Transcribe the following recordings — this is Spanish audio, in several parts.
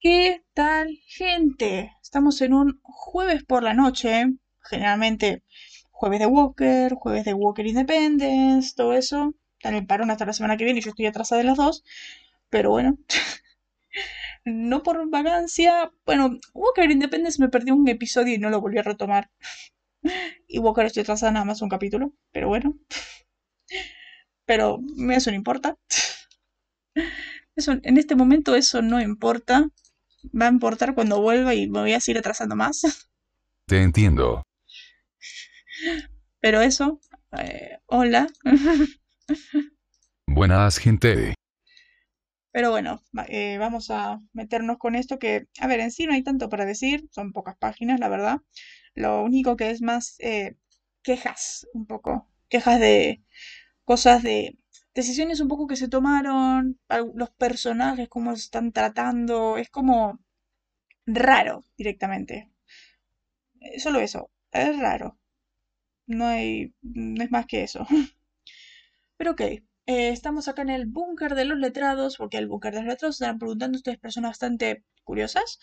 ¿Qué tal, gente? Estamos en un jueves por la noche, generalmente jueves de Walker, jueves de Walker Independence, todo eso. Están en el parón hasta la semana que viene y yo estoy atrasada de las dos. Pero bueno, no por vagancia. Bueno, Walker Independence me perdió un episodio y no lo volví a retomar. Y Walker estoy atrasada nada más un capítulo, pero bueno. Pero eso no importa. Eso, en este momento eso no importa. Va a importar cuando vuelva y me voy a seguir atrasando más. Te entiendo. Pero eso, eh, hola. Buenas gente. Pero bueno, eh, vamos a meternos con esto que, a ver, en sí no hay tanto para decir, son pocas páginas, la verdad. Lo único que es más eh, quejas, un poco, quejas de cosas de decisiones un poco que se tomaron, los personajes, cómo se están tratando, es como raro directamente. Eh, solo eso, es raro. No hay, no es más que eso. Pero ok, eh, estamos acá en el búnker de los letrados, porque el búnker de los letrados están preguntando ustedes personas bastante curiosas,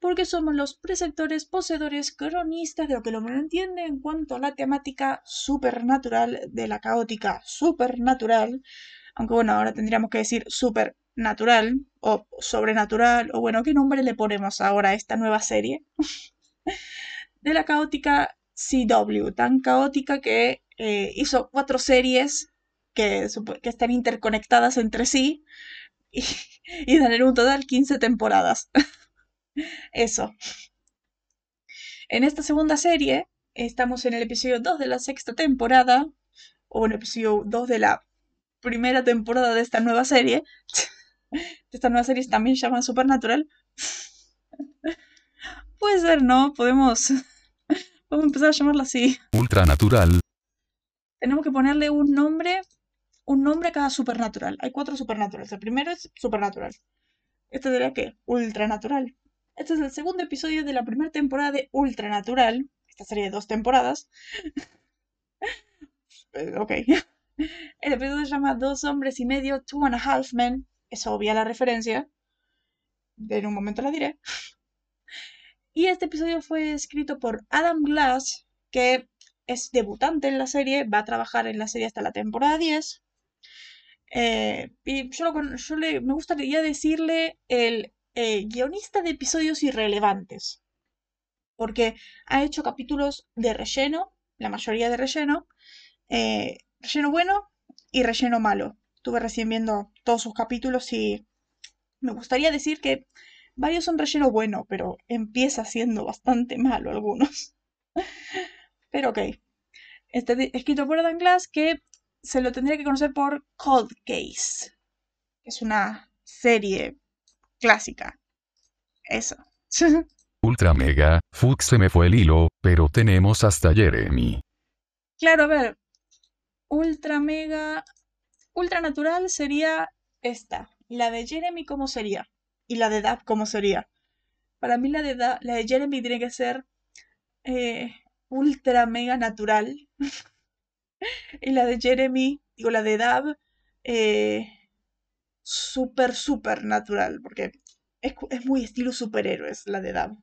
porque somos los preceptores, poseedores, cronistas de lo que el hombre entiende en cuanto a la temática supernatural de la caótica supernatural, aunque bueno, ahora tendríamos que decir supernatural o sobrenatural, o bueno, ¿qué nombre le ponemos ahora a esta nueva serie? de la caótica CW, tan caótica que eh, hizo cuatro series que, que, están interconectadas entre sí y, y dan en un total 15 temporadas. Eso. En esta segunda serie, estamos en el episodio 2 de la sexta temporada, o en el episodio 2 de la primera temporada de esta nueva serie. esta nueva serie también se llama Supernatural. Puede ser, ¿no? Podemos, podemos empezar a llamarla así. Ultranatural. Tenemos que ponerle un nombre, un nombre a cada supernatural. Hay cuatro supernaturales. El primero es supernatural. Este sería qué? Ultranatural. Este es el segundo episodio de la primera temporada de Ultranatural, esta serie de dos temporadas. Ok. El episodio se llama Dos hombres y medio, Two and a Half Men. Es obvia la referencia. En un momento la diré. Y este episodio fue escrito por Adam Glass, que es debutante en la serie, va a trabajar en la serie hasta la temporada 10. Eh, y yo, me gustaría decirle el eh, guionista de episodios irrelevantes. Porque ha hecho capítulos de relleno, la mayoría de relleno, eh, relleno bueno y relleno malo. Estuve recién viendo todos sus capítulos y me gustaría decir que varios son relleno bueno, pero empieza siendo bastante malo algunos. pero ok. Este escrito por Adam Glass que se lo tendría que conocer por Cold Case. Es una serie clásica. Eso. Ultra mega, Fux se me fue el hilo, pero tenemos hasta Jeremy. Claro, a ver. Ultra mega. Ultra natural sería esta. La de Jeremy, ¿cómo sería? Y la de Dab, ¿cómo sería? Para mí la de, la de Jeremy tiene que ser eh, ultra mega natural. y la de Jeremy, digo, la de Dab, eh, super, super natural. Porque es, muy estilo superhéroes la de Dab.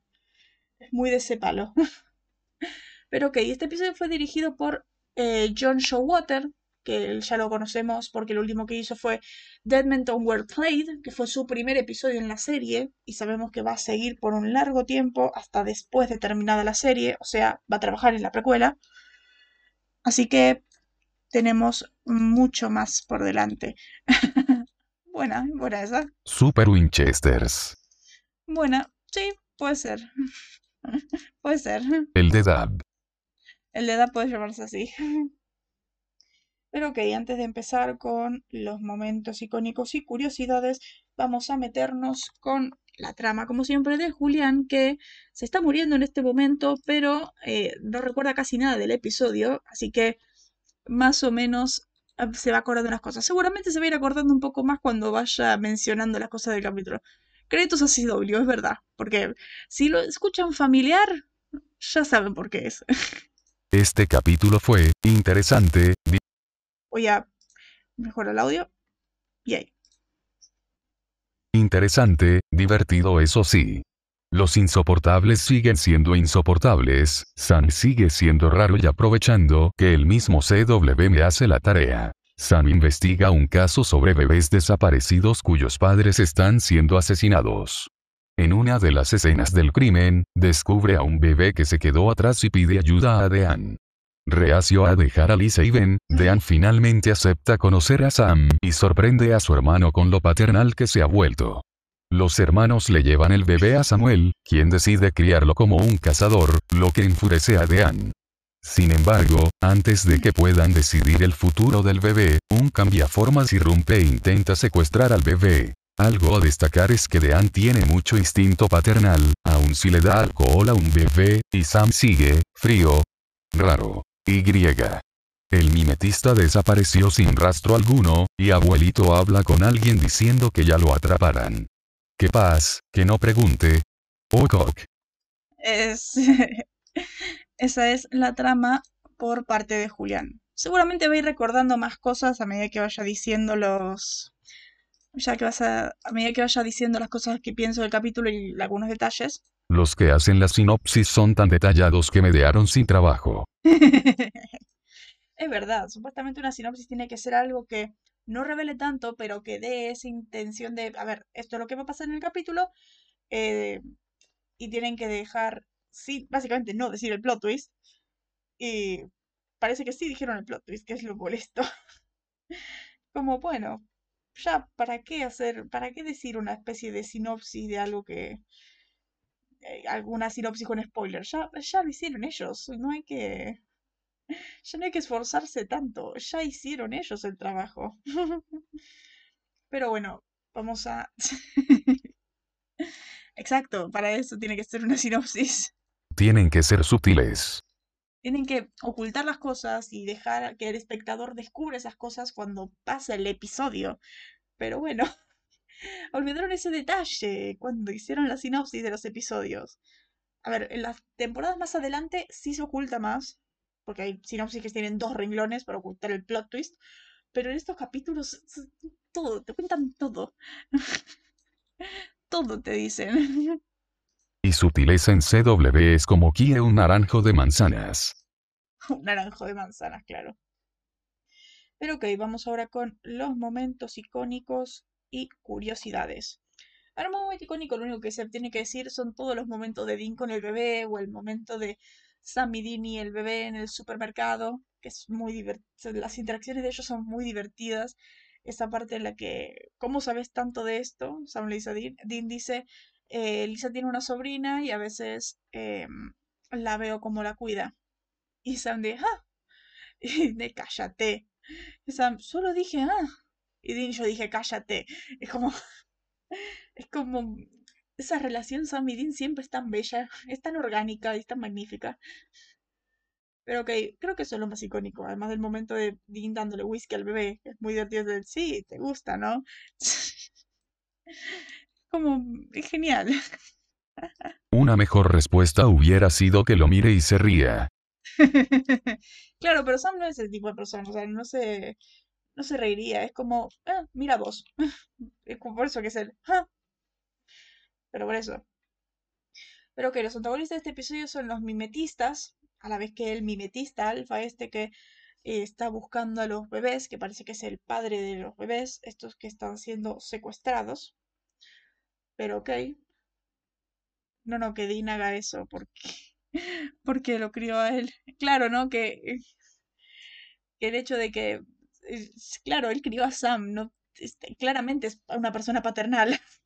Es muy de ese palo. Pero ok, este episodio fue dirigido por eh, John Showwater, que ya lo conocemos porque lo último que hizo fue Deadmenton Were Played, que fue su primer episodio en la serie, y sabemos que va a seguir por un largo tiempo hasta después de terminada la serie, o sea, va a trabajar en la precuela. Así que tenemos mucho más por delante. Buena, buena esa. Super Winchesters. Buena, sí, puede ser. puede ser. El de Dab. El de Dab puede llamarse así. Pero ok, antes de empezar con los momentos icónicos y curiosidades, vamos a meternos con la trama, como siempre, de Julián, que se está muriendo en este momento, pero eh, no recuerda casi nada del episodio, así que más o menos se va acordando las cosas. Seguramente se va a ir acordando un poco más cuando vaya mencionando las cosas del capítulo. Créditos a CW, es verdad. Porque si lo escuchan familiar, ya saben por qué es. Este capítulo fue interesante. Voy a mejorar el audio. Y ahí. Interesante, divertido eso sí. Los insoportables siguen siendo insoportables, Sam sigue siendo raro y aprovechando que el mismo CW me hace la tarea. Sam investiga un caso sobre bebés desaparecidos cuyos padres están siendo asesinados. En una de las escenas del crimen, descubre a un bebé que se quedó atrás y pide ayuda a Dean. Reacio a dejar a Lisa y Ben, Dean finalmente acepta conocer a Sam y sorprende a su hermano con lo paternal que se ha vuelto. Los hermanos le llevan el bebé a Samuel, quien decide criarlo como un cazador, lo que enfurece a Dean. Sin embargo, antes de que puedan decidir el futuro del bebé, un cambiaformas irrumpe e intenta secuestrar al bebé. Algo a destacar es que Dean tiene mucho instinto paternal, aun si le da alcohol a un bebé, y Sam sigue, frío. Raro. Y. El mimetista desapareció sin rastro alguno, y abuelito habla con alguien diciendo que ya lo atraparan. ¡Qué paz, que no pregunte! ¡Okok! Es... Esa es la trama por parte de Julián. Seguramente va a ir recordando más cosas a medida que vaya diciendo los... Ya que vas a... A medida que vaya diciendo las cosas que pienso del capítulo y algunos detalles. Los que hacen la sinopsis son tan detallados que me dearon sin trabajo. es verdad, supuestamente una sinopsis tiene que ser algo que no revele tanto, pero que dé esa intención de, a ver, esto es lo que va a pasar en el capítulo, eh, y tienen que dejar, sí, básicamente no decir el plot twist, y parece que sí dijeron el plot twist, que es lo molesto. Como, bueno, ya, ¿para qué hacer, para qué decir una especie de sinopsis de algo que, eh, alguna sinopsis con spoiler. Ya, ya lo hicieron ellos. No hay que. Ya no hay que esforzarse tanto. Ya hicieron ellos el trabajo. Pero bueno, vamos a. Exacto, para eso tiene que ser una sinopsis. Tienen que ser sutiles. Tienen que ocultar las cosas y dejar que el espectador descubra esas cosas cuando pasa el episodio. Pero bueno. Olvidaron ese detalle cuando hicieron la sinopsis de los episodios. A ver, en las temporadas más adelante sí se oculta más, porque hay sinopsis que tienen dos renglones para ocultar el plot twist, pero en estos capítulos todo, te cuentan todo. todo te dicen. Y sutileza en CW es como quiere un naranjo de manzanas. un naranjo de manzanas, claro. Pero ok, vamos ahora con los momentos icónicos y curiosidades. Ahora, un momento icónico, lo único que se tiene que decir son todos los momentos de Dean con el bebé o el momento de Sam y Dean y el bebé en el supermercado, que es muy divertido. Las interacciones de ellos son muy divertidas. Esa parte en la que, ¿cómo sabes tanto de esto? Sam le dice a Dean. Dean dice, eh, Lisa tiene una sobrina y a veces em, la veo como la cuida. Y Sam dice, ah, y de cállate. Y Sam, solo dije, ah. Y yo dije, cállate. Es como. Es como. Esa relación Sam y Dean siempre es tan bella, es tan orgánica y es tan magnífica. Pero ok, creo que eso es lo más icónico. Además del momento de Dean dándole whisky al bebé. Es muy divertido. De, sí, te gusta, ¿no? como. Es genial. Una mejor respuesta hubiera sido que lo mire y se ría. claro, pero Sam no es el tipo de persona. O sea, no se no se reiría, es como, ah, mira vos. es como por eso que es el, ah. Pero por eso. Pero que los antagonistas de este episodio son los mimetistas, a la vez que el mimetista alfa este que eh, está buscando a los bebés, que parece que es el padre de los bebés, estos que están siendo secuestrados. Pero ok. No, no, que Dean haga eso porque, porque lo crió a él. Claro, ¿no? Que, que el hecho de que claro, él crió a Sam, no, este, claramente es una persona paternal.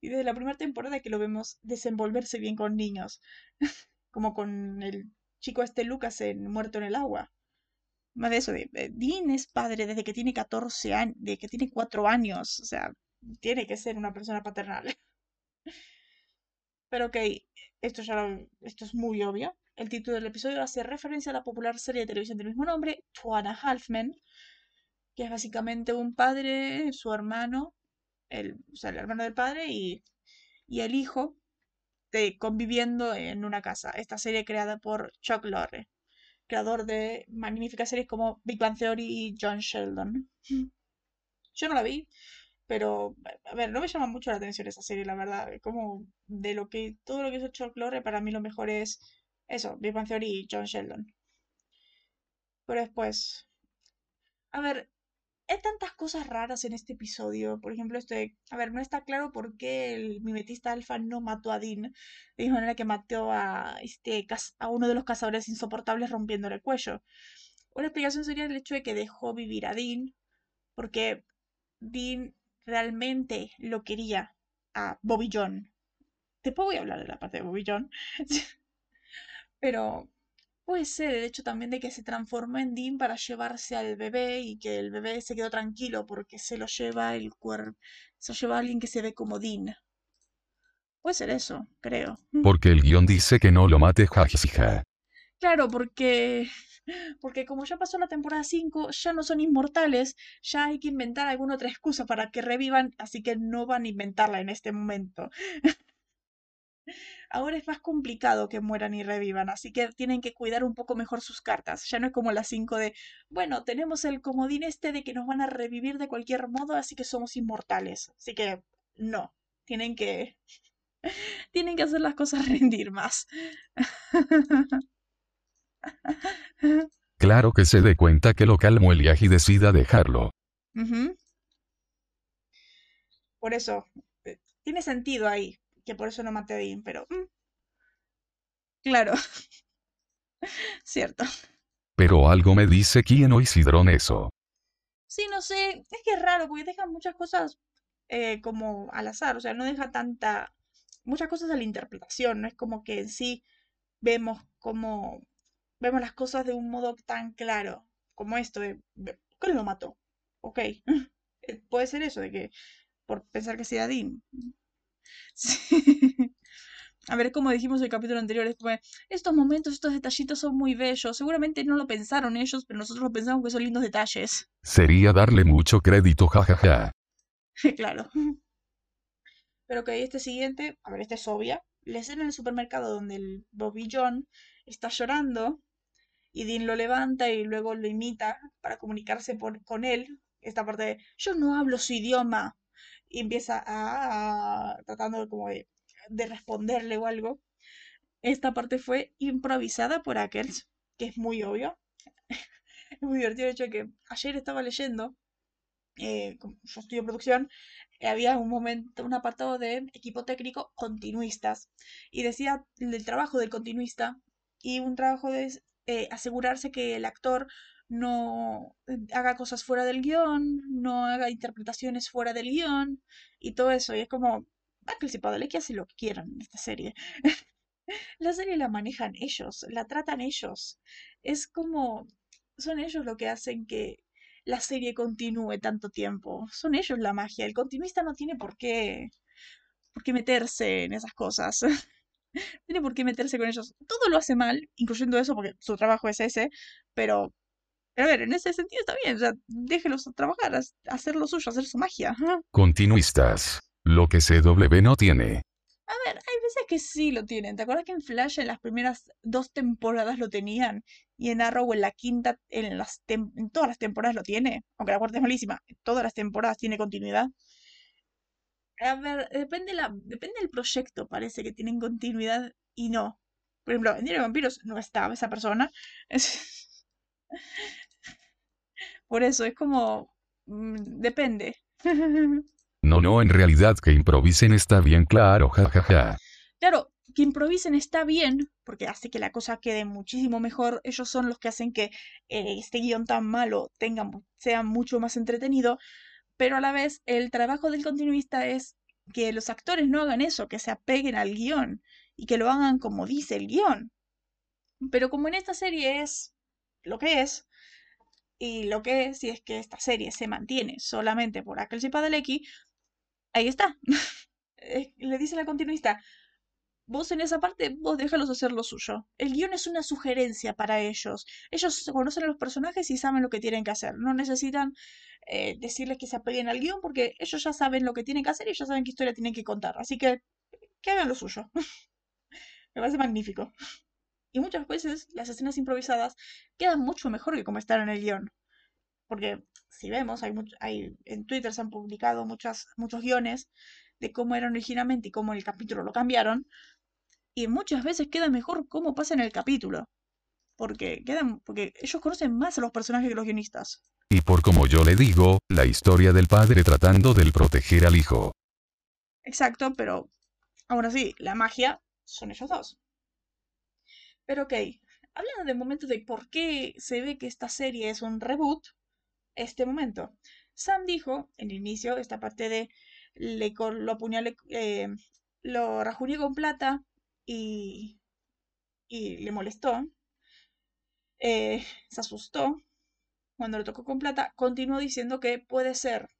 y desde la primera temporada que lo vemos desenvolverse bien con niños, como con el chico este Lucas Muerto en el Agua. Más de eso, de, Dean es padre desde que tiene 14 años, de que tiene 4 años, o sea, tiene que ser una persona paternal. Pero ok, esto ya esto es muy obvio. El título del episodio hace referencia a la popular serie de televisión del mismo nombre, Two and a Half Men, que es básicamente un padre, su hermano, el, o sea, el hermano del padre y, y el hijo de, conviviendo en una casa. Esta serie creada por Chuck Lorre, creador de magníficas series como Big Bang Theory y John Sheldon. Yo no la vi, Pero, a ver, no me llama mucho la atención esa serie, la verdad. Como de lo que, todo lo que hizo Chuck Lorre, para mí lo mejor es eso, Big Bang Theory y John Sheldon. Pero después, a ver, hay tantas cosas raras en este episodio. Por ejemplo, este, a ver, no está claro por qué el mimetista alfa no mató a Dean. De misma manera que mató a, este, a uno de los cazadores insoportables rompiéndole el cuello. Una explicación sería el hecho de que dejó vivir a Dean, porque Dean realmente lo quería a Bobby John. Después voy a hablar de la parte de Bobby John. Pero puede ser el hecho también de que se transformó en Dean para llevarse al bebé y que el bebé se quedó tranquilo porque se lo lleva el cuerpo, se lo lleva alguien que se ve como Dean. Puede ser eso, creo. Porque el guion dice que no lo mate jajija. Claro, porque porque como ya pasó la temporada 5, ya no son inmortales, ya hay que inventar alguna otra excusa para que revivan, así que no van a inventarla en este momento. Ahora es más complicado que mueran y revivan, así que tienen que cuidar un poco mejor sus cartas. Ya no es como las 5 de, bueno, tenemos el comodín este de que nos van a revivir de cualquier modo, así que somos inmortales. Así que no, tienen que tienen que hacer las cosas rendir más. Claro que se dé cuenta que lo calmó el y decida dejarlo. Por eso, eh, tiene sentido ahí, que por eso no maté a Dean, pero mm, claro, cierto. Pero algo me dice quién o Isidrón eso. Sí, no sé, es que es raro, porque deja muchas cosas eh, como al azar, o sea, no deja tanta, muchas cosas a la interpretación, no es como que en sí vemos como, vemos las cosas de un modo tan claro, como esto de, ¿qué lo mató? Ok, eh, puede ser eso, de que por pensar que sea Dean. Sí. A ver, como dijimos en el capítulo anterior, es como, estos momentos, estos detallitos son muy bellos. Seguramente no lo pensaron ellos, pero nosotros lo pensamos que son lindos detalles. Sería darle mucho crédito jajaja. Claro. Pero que este siguiente, a ver, esta es obvia. La escena en el supermercado donde el Bobby John está llorando y Dean lo levanta y luego lo imita para comunicarse por- con él. Esta parte de, yo no hablo su idioma. Y empieza a, a- tratando como de, de responderle o algo. Esta parte fue improvisada por Ackles, que es muy obvio. Es muy divertido el hecho de que ayer estaba leyendo, eh, yo estudio producción, eh, había un momento, un apartado de equipo técnico continuistas. Y decía el trabajo del continuista y un trabajo de eh, asegurarse que el actor no eh, haga cosas fuera del guion, no haga interpretaciones fuera del guion y todo eso. Y es como, Ackles y Padalecki hacen lo que quieran en esta serie. La serie la manejan ellos, la tratan ellos. Es como, son ellos lo que hacen que la serie continúe tanto tiempo. Son ellos la magia. El continuista no tiene por qué, por qué meterse en esas cosas. tiene por qué meterse con ellos. Todo lo hace mal, incluyendo eso, porque su trabajo es ese, pero, pero a ver, en ese sentido está bien. O sea, déjelos trabajar, hacer lo suyo, hacer su magia. Continuistas. Lo que CW no tiene. A ver, hay veces que sí lo tienen. ¿Te acuerdas que en Flash en las primeras dos temporadas lo tenían? Y en Arrow en la quinta, en las tem- en todas las temporadas lo tiene. Aunque la cuarta es malísima. En todas las temporadas tiene continuidad. A ver, depende la, depende del proyecto, parece que tienen continuidad y no. Por ejemplo, en Diario de Vampiros no estaba esa persona. Es- Por eso es como... mm, depende. No, no, en realidad que improvisen está bien claro, jajaja. Claro, que improvisen está bien, porque hace que la cosa quede muchísimo mejor. Ellos son los que hacen que eh, este guion tan malo tenga, sea mucho más entretenido, pero a la vez el trabajo del continuista es que los actores no hagan eso, que se apeguen al guion y que lo hagan como dice el guion. Pero como en esta serie es lo que es, y lo que es, si es que esta serie se mantiene solamente por aquel y Padalecki, ahí está. Le dice la continuista, Vos en esa parte, vos déjalos hacer lo suyo. El guion es una sugerencia para ellos. Ellos conocen a los personajes y saben lo que tienen que hacer. No necesitan eh, decirles que se apeguen al guion porque ellos ya saben lo que tienen que hacer y ya saben qué historia tienen que contar. Así que que hagan lo suyo. Me parece magnífico. Y muchas veces las escenas improvisadas quedan mucho mejor que como están en el guion. Porque si vemos, hay, much- hay en Twitter se han publicado muchas, muchos guiones de cómo eran originalmente y cómo en el capítulo lo cambiaron, y muchas veces queda mejor cómo pasa en el capítulo, porque quedan, porque ellos conocen más a los personajes que los guionistas. Y por como yo le digo, la historia del padre tratando del proteger al hijo. Exacto, pero aún así, la magia son ellos dos. Pero ok, hablando de momentos de por qué se ve que esta serie es un reboot, este momento. Sam dijo en el inicio, esta parte de le, lo apuñalé, eh, lo rajuñé con plata y, y le molestó, eh, se asustó cuando lo tocó con plata, continuó diciendo que puede ser.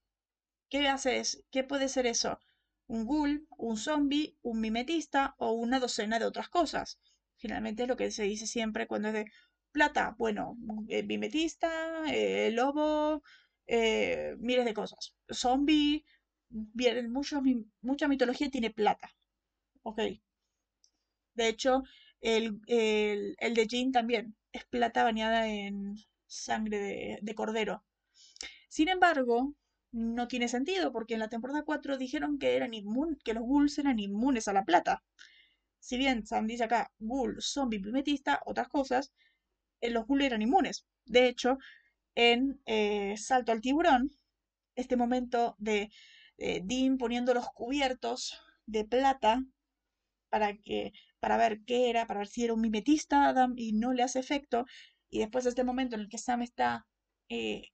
¿Qué hace es? ¿Qué puede ser eso? Un ghoul, un zombie, un mimetista o una docena de otras cosas. Finalmente lo que se dice siempre cuando es de plata. Bueno, eh, mimetista, eh, lobo, eh, miles de cosas. Zombie, vienen muchos, mi- mucha mitología tiene plata. Ok. De hecho, el, el, el de Jin también es plata bañada en sangre de, de cordero. Sin embargo, no tiene sentido porque en la temporada 4 dijeron que, eran que los ghouls eran inmunes a la plata. Si bien Sam dice acá ghoul, zombie, mimetista, otras cosas, eh, los ghouls eran inmunes. De hecho, en eh, Salto al Tiburón, este momento de Dean poniendo los cubiertos de plata para que para ver qué era, para ver si era un mimetista Adam y no le hace efecto. Y después de este momento en el que Sam está eh,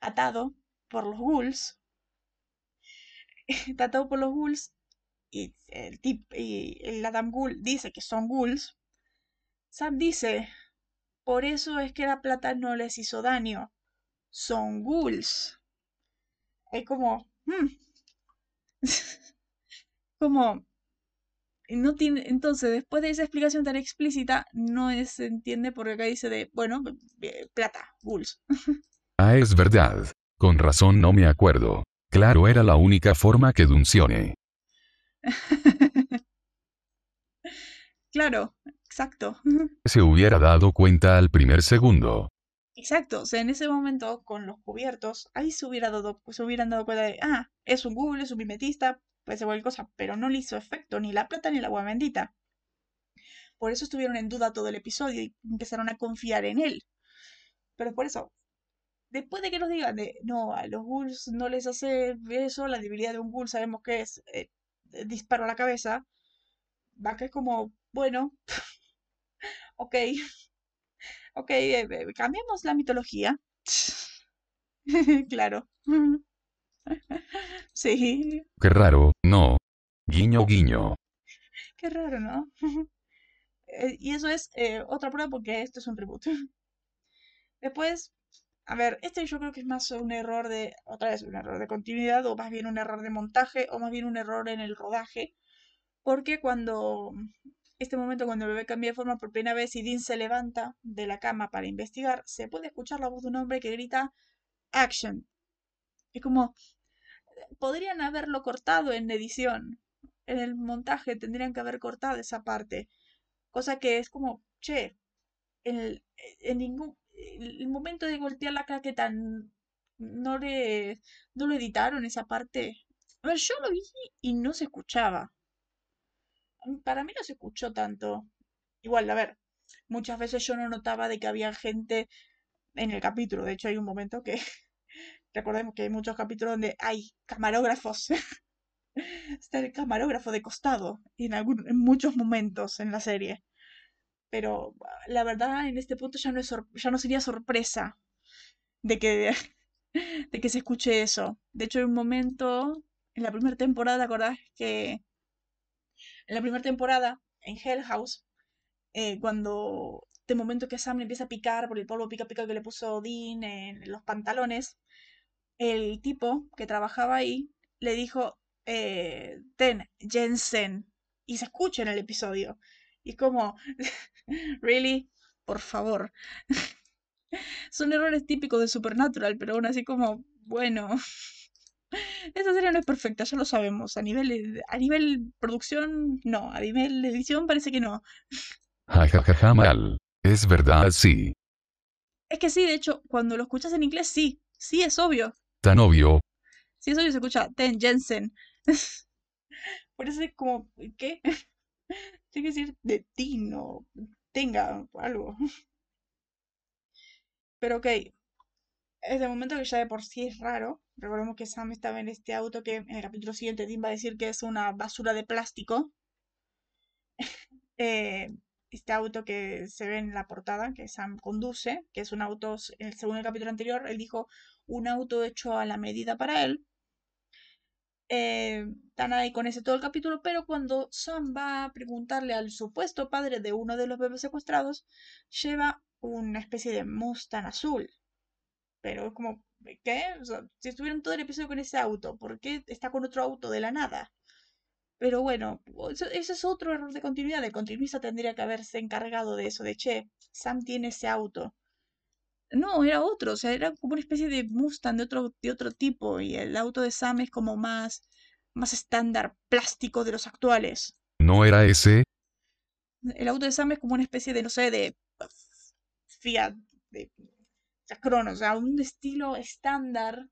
atado por los ghouls, está atado por los ghouls y el tip y el Adam dice que son ghouls. Sam dice, por eso es que la plata no les hizo daño. Son ghouls. Es como, hmm, como no tiene, entonces, después de esa explicación tan explícita, no se entiende porque acá dice de, bueno, eh, plata, ghouls. Ah, es verdad. Con razón no me acuerdo. Claro, era la única forma que funcione. Claro, exacto. Se hubiera dado cuenta al primer segundo. Exacto, o sea, en ese momento, con los cubiertos, ahí se hubiera dado, se hubieran dado cuenta de, ah, es un Google, es un mimetista, puede ser cualquier cosa, pero no le hizo efecto ni la plata ni la agua bendita. Por eso estuvieron en duda todo el episodio y empezaron a confiar en él. Pero por eso, después de que nos digan de, no, a los ghouls no les hace eso, la debilidad de un ghoul sabemos que es eh, disparo a la cabeza, va que es como, bueno, ok, ok, eh, eh, cambiamos la mitología. Claro. Sí, Qué raro, ¿no? Guiño guiño. qué raro, ¿no? Eh, Y eso es eh, otra prueba porque esto es un reboot. Después, a ver, este yo creo que es más un error de, otra vez, un error de continuidad o más bien un error de montaje o más bien un error en el rodaje. Porque cuando, este momento cuando el bebé cambia de forma por primera vez y Dean se levanta de la cama para investigar, se puede escuchar la voz de un hombre que grita Action. Es como, podrían haberlo cortado en edición. En el montaje tendrían que haber cortado esa parte. Cosa que es como, che, el, en ningún el momento de voltear la claqueta no le no lo editaron esa parte. A ver, yo lo vi y no se escuchaba. Mí- Para mí no se escuchó tanto. Igual, a ver, muchas veces yo no notaba de que había gente en el capítulo. De hecho, hay un momento que recordemos que hay muchos capítulos donde hay camarógrafos. Está el camarógrafo de costado en algún, en muchos momentos en la serie. Pero ah, la verdad, en este punto ya no es ya no sería sorpresa de que, de que se escuche eso. De hecho, hay un momento en la primera temporada, ¿te acordás? Que en la primera temporada, en Hell House, eh, cuando de momento que Sam le empieza a picar por el polvo pica pica que le puso Dean en los pantalones, el tipo que trabajaba ahí le dijo, eh, ten, Jensen, y se escucha en el episodio. Y como, ¿really? Por favor. Son errores típicos de Supernatural, pero aún así como, bueno, esta serie no es perfecta, ya lo sabemos. A nivel, a nivel producción, no. A nivel edición parece que no. Ja ja ja ja mal. Es verdad sí. Es que sí, de hecho, cuando lo escuchas en inglés, sí. Sí, es obvio. Tan obvio. Sí, es obvio, se escucha Ten Jensen. Por eso es como, ¿qué? Tiene que decir de ti, no tenga algo. Pero ok, es de momento que ya de por sí es raro. Recordemos que Sam estaba en este auto que en el capítulo siguiente Dean va a decir que es una basura de plástico. Eh, este auto que se ve en la portada, que Sam conduce, que es un auto, según el capítulo anterior, él dijo un auto hecho a la medida para él. Eh, ahí con ese todo el capítulo, pero cuando Sam va a preguntarle al supuesto padre de uno de los bebés secuestrados, lleva una especie de Mustang azul. Pero es como, ¿qué? si estuvieron todo el episodio con ese auto, ¿por qué está con otro auto de la nada? Pero bueno, ese es otro error de continuidad. El continuista tendría que haberse encargado de eso, de che, Sam tiene ese auto. No, era otro, o sea, era como una especie de Mustang de otro, de otro tipo. Y el auto de Sam es como más, más estándar plástico de los actuales. ¿No era ese? El auto de Sam es como una especie de, no sé, de Fiat, de Cronos, o sea, un estilo estándar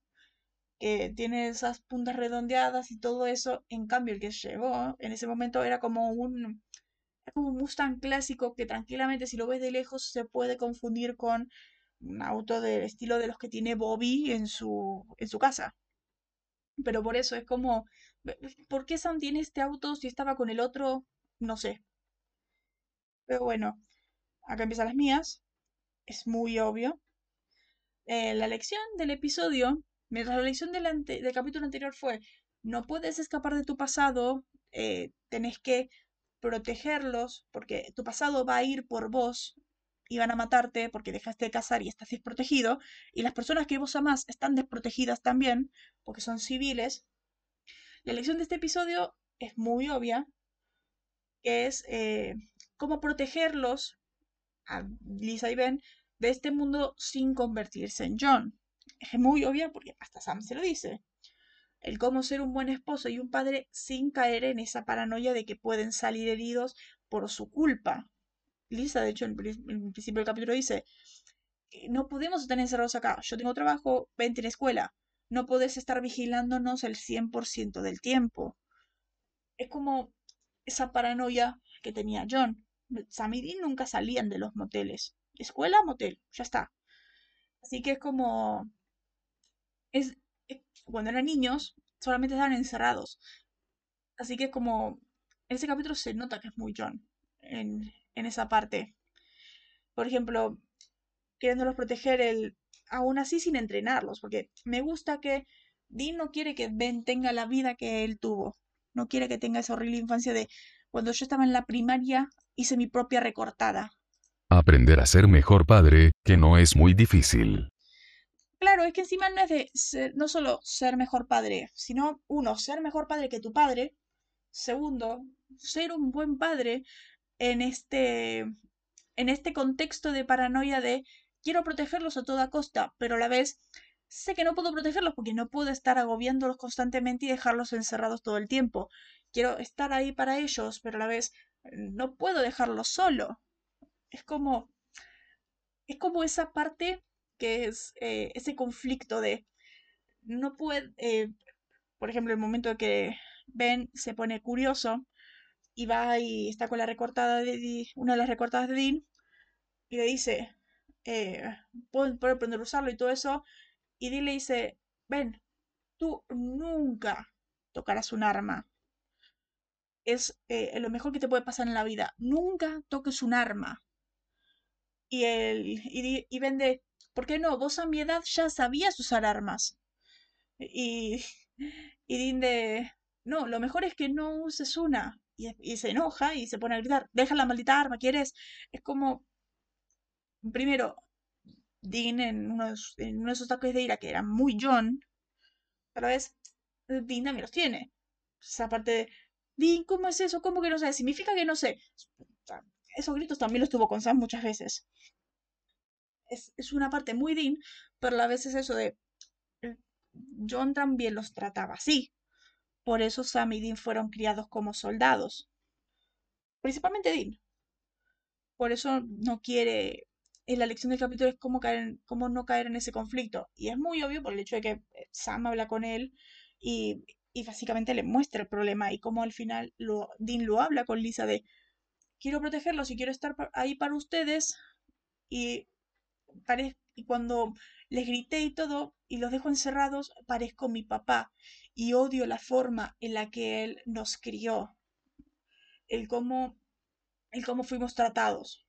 que tiene esas puntas redondeadas y todo eso. En cambio, el que llevó en ese momento era como un, como un Mustang clásico que tranquilamente si lo ves de lejos se puede confundir con un auto del estilo de los que tiene Bobby en su, en su casa. Pero por eso es como, ¿por qué Sam tiene este auto si estaba con el otro? No sé. Pero bueno, acá empiezan las mías. Es muy obvio. Eh, la lección del episodio, mientras la lección del, del, capítulo anterior fue, no puedes escapar de tu pasado, eh, tenés que protegerlos, porque tu pasado va a ir por vos y van a matarte porque dejaste de cazar y estás desprotegido, y las personas que vos amás están desprotegidas también, porque son civiles. La lección de este episodio es muy obvia, que es eh, cómo protegerlos a Lisa y Ben de este mundo sin convertirse en John. Es muy obvia porque hasta Sam se lo dice. El cómo ser un buen esposo y un padre sin caer en esa paranoia de que pueden salir heridos por su culpa. De hecho, en el principio del capítulo dice, no podemos estar encerrados acá. Yo tengo trabajo, vente en escuela. No podés estar vigilándonos el 100% del tiempo. Es como esa paranoia que tenía John. Sam y nunca salían de los moteles escuela, motel, ya está. Así que es como, es, cuando eran niños, solamente estaban encerrados. Así que es como, ese capítulo se nota que es muy John en, en esa parte. Por ejemplo, queriéndolos proteger el, aún así sin entrenarlos, porque me gusta que Dean no quiere que Ben tenga la vida que él tuvo. No quiere que tenga esa horrible infancia de cuando yo estaba en la primaria hice mi propia recortada. Aprender a ser mejor padre, que no es muy difícil. Claro, es que encima no es de no solo ser mejor padre, sino uno, ser mejor padre que tu padre. Segundo, ser un buen padre en este, en este contexto de paranoia de quiero protegerlos a toda costa, pero a la vez sé que no puedo protegerlos porque no puedo estar agobiándolos constantemente y dejarlos encerrados todo el tiempo. Quiero estar ahí para ellos, pero a la vez no puedo dejarlos solo es como, es como esa parte que es eh, ese conflicto de, no puede, eh, por ejemplo, el momento que Ben se pone curioso y va y está con la recortada de una de las recortadas de Dean y le dice, eh, puedo, aprender a usarlo y todo eso, y Dean le dice, Ben, tú nunca tocarás un arma. Es lo mejor que te puede pasar en la vida. Nunca toques un arma y, el, y, vende, ¿por qué no? Vos a mi edad ya sabías usar armas. Y, y Dinde, no, lo mejor es que no uses una. Y, se enoja y se pone a gritar, deja la maldita arma, ¿quieres? Es como, primero, Dean en uno, de en uno de esos ataques de ira que era muy John, pero es, Dean también los tiene. Esa parte de, Dean, ¿cómo es eso? ¿Cómo que no sé? Significa que no sé esos gritos también los tuvo con Sam muchas veces. Es, una parte muy Dean, pero a veces eso de... Eh, John también los trataba así. Por eso Sam y Dean fueron criados como soldados. Principalmente Dean. Por eso no quiere eh, la lección del capítulo es cómo, caer cómo no caer en ese conflicto. Y es muy obvio por el hecho de que Sam habla con él y, y básicamente le muestra el problema y cómo al final Dean lo habla con Lisa de quiero protegerlos y quiero estar ahí para ustedes y, y cuando les grité y todo y los dejo encerrados, parezco mi papá y odio la forma en la que él nos crió, el cómo, el cómo fuimos tratados.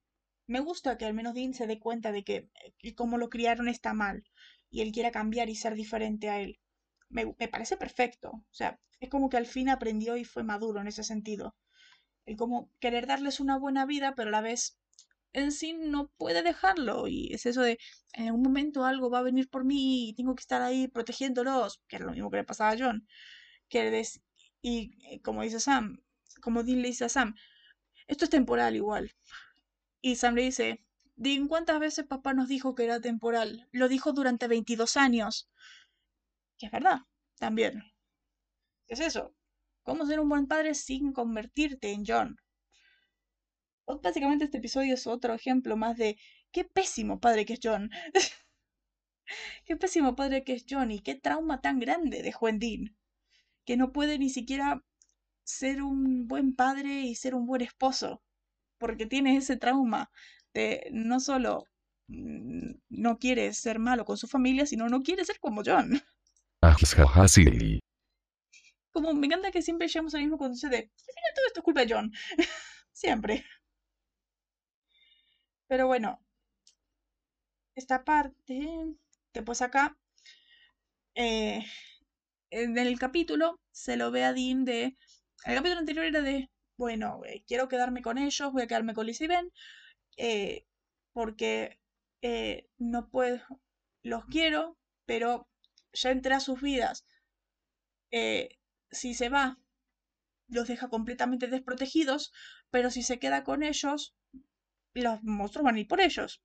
Me gusta que al menos Dean se dé cuenta de que el cómo lo criaron está mal y él quiera cambiar y ser diferente a él. Me, me parece perfecto. O sea, es como que al fin aprendió y fue maduro en ese sentido. El cómo querer darles una buena vida, pero a la vez en sí no puede dejarlo. Y es eso de, en algún momento algo va a venir por mí y tengo que estar ahí protegiéndolos, que es lo mismo que le pasaba a John. Que y eh, como dice Sam, como Dean le dice a Sam, esto es temporal igual. Y Sam le dice, Dean, ¿cuántas veces papá nos dijo que era temporal? Lo dijo durante 22 años. Que es verdad, también. ¿Qué es eso? ¿Cómo ser un buen padre sin convertirte en John? Básicamente este episodio es otro ejemplo más de qué pésimo padre que es John. qué pésimo padre que es John y qué trauma tan grande dejó en. Que no puede ni siquiera ser un buen padre y ser un buen esposo. Porque tiene ese trauma de no solo mm, no quiere ser malo con su familia, sino no quiere ser como John. Como me encanta que siempre llegamos al mismo concepto de, al final todo esto es culpa de John. siempre. Pero bueno, esta parte, después acá, eh, en el capítulo se lo ve a Dean de... El capítulo anterior era de, bueno, eh, quiero quedarme con ellos, voy a quedarme con Lizzie y Ben, eh, porque no puedo, los quiero, pero ya entré a sus vidas. si se va, los deja completamente desprotegidos, pero si se queda con ellos, los monstruos van a ir por ellos.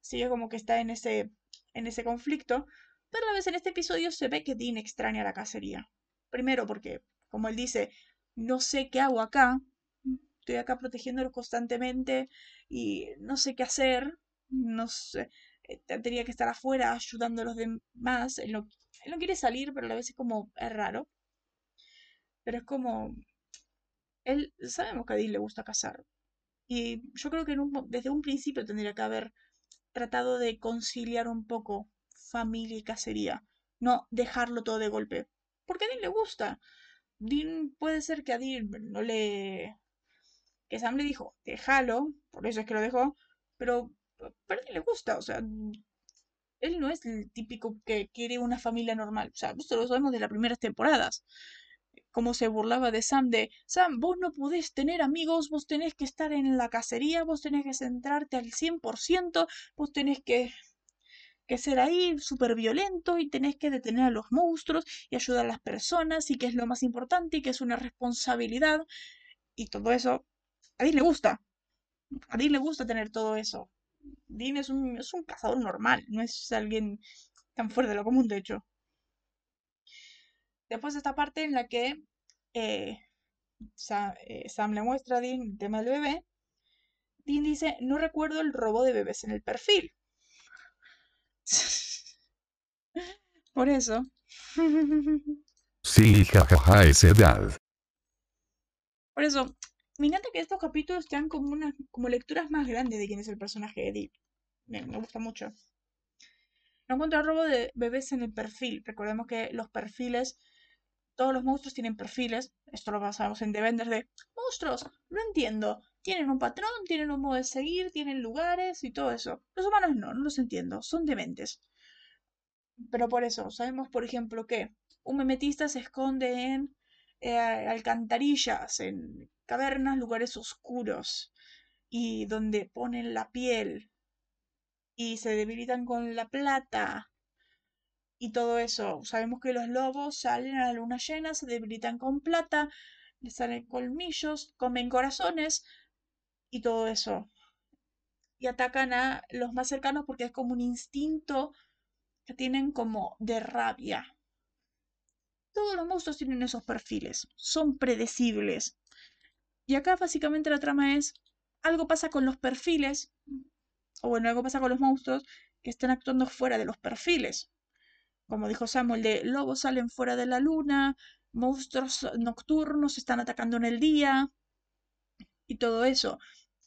Sigue como que está en ese, en ese conflicto, pero a la vez en este episodio se ve que Dean extraña la cacería. Primero porque, como él dice, no sé qué hago acá, estoy acá protegiéndolos constantemente y no sé qué hacer, no sé, eh, tendría que estar afuera ayudando a los demás. No, él no quiere salir, pero a la vez es como, es raro. Pero es como, él, sabemos que a Dean le gusta cazar, y yo creo que desde un principio tendría que haber tratado de conciliar un poco familia y cacería, no dejarlo todo de golpe. Porque a Dean le gusta. Dean puede ser que a Dean no le... que Sam le dijo, déjalo, por eso es que lo dejó, pero, pero a Dean le gusta, o sea, él no es el típico que quiere una familia normal. O sea, esto lo sabemos de las primeras temporadas cómo se burlaba de Sam de, Sam, vos no podés tener amigos, vos tenés que estar en la cacería, vos tenés que centrarte al 100%, vos tenés que, que ser ahí súper violento y tenés que detener a los monstruos y ayudar a las personas y que es lo más importante y que es una responsabilidad y todo eso. A Dean le gusta. A Dean le gusta tener todo eso. Dean es un, es un cazador normal, no es alguien tan fuerte de lo común, de hecho. Después esta parte en la que eh, eh, Sam, le muestra a Dean el tema del bebé. Dean dice, no recuerdo el robo de bebés en el perfil. Por eso. Sí, jajaja, esa edad. Por eso, me encanta que estos capítulos sean como, unas, como lecturas más grandes de quién es el personaje de Dean. Me, me gusta mucho. No encuentro el robo de bebés en el perfil. Recordemos que los perfiles todos los monstruos tienen perfiles. Esto lo basamos en The Vendor de monstruos. No entiendo. Tienen un patrón, tienen un modo de seguir, tienen lugares y todo eso. Los humanos no, no los entiendo. Son dementes. Pero por eso, sabemos, por ejemplo, que un memetista se esconde en eh, alcantarillas, en cavernas, lugares oscuros, y donde ponen la piel y se debilitan con la plata y todo eso. Sabemos que los lobos salen a la luna llena, se debilitan con plata, les salen colmillos, comen corazones y todo eso. Y atacan a los más cercanos porque es como un instinto que tienen como de rabia. Todos los monstruos tienen esos perfiles, son predecibles. Y acá básicamente la trama es, algo pasa con los perfiles o bueno, algo pasa con los monstruos que están actuando fuera de los perfiles. Como dijo Samuel, de lobos salen fuera de la luna, monstruos nocturnos están atacando en el día y todo eso.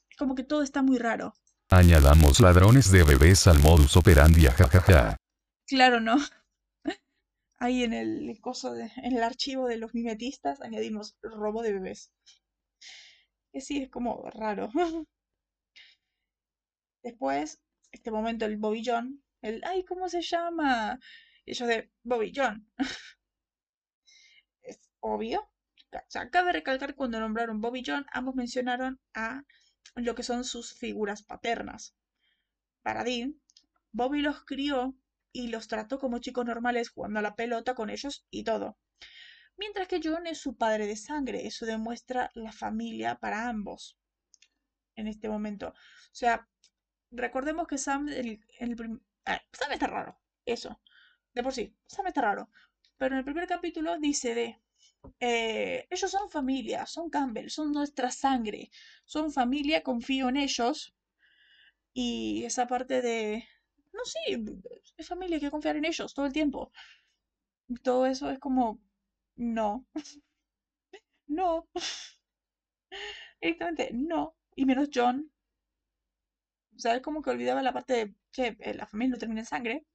Es como que todo está muy raro. Añadamos ladrones de bebés al modus operandi, jajaja. Claro, ¿no? Ahí en el coso de, en el archivo de los mimetistas añadimos robo de bebés. Que sí, es como raro. Después, este momento el Bobby John, el ay, ¿cómo se llama? Yo de Bobby John. es obvio. O sea, cabe recalcar cuando nombraron Bobby John, ambos mencionaron a lo que son sus figuras paternas. Para Dean, Bobby los crió y los trató como chicos normales jugando a la pelota con ellos y todo. Mientras que John es su padre de sangre, eso demuestra la familia para ambos en este momento. O sea, recordemos que Sam, ah, Sam está raro, eso, de por sí, Sam está raro. Pero en el primer capítulo dice de, eh, ellos son familia, son Campbell, son nuestra sangre, son familia, confío en ellos. Y esa parte de, no sé, es familia, hay que confiar en ellos todo el tiempo. Todo eso es como, no, no, directamente no. Y menos John. O sea, es como que olvidaba la parte de que eh, la familia no termina en sangre.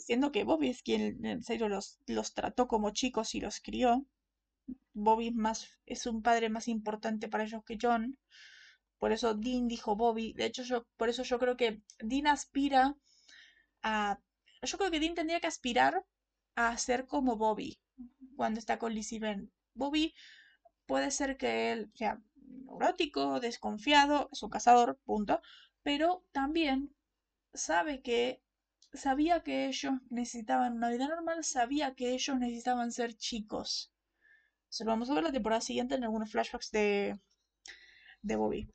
Siendo que Bobby es quien en serio los, los trató como chicos y los crió. Bobby más, es un padre más importante para ellos que John. Por eso Dean dijo Bobby. De hecho, yo, por eso yo creo que Dean aspira a. Yo creo que Dean tendría que aspirar a ser como Bobby cuando está con Lizzie Ben. Bobby puede ser que él sea neurótico, desconfiado, es un cazador, punto. Pero también sabe que sabía que ellos necesitaban una vida normal, sabía que ellos necesitaban ser chicos. Se lo vamos a ver la temporada siguiente en algunos flashbacks de, de Bobby.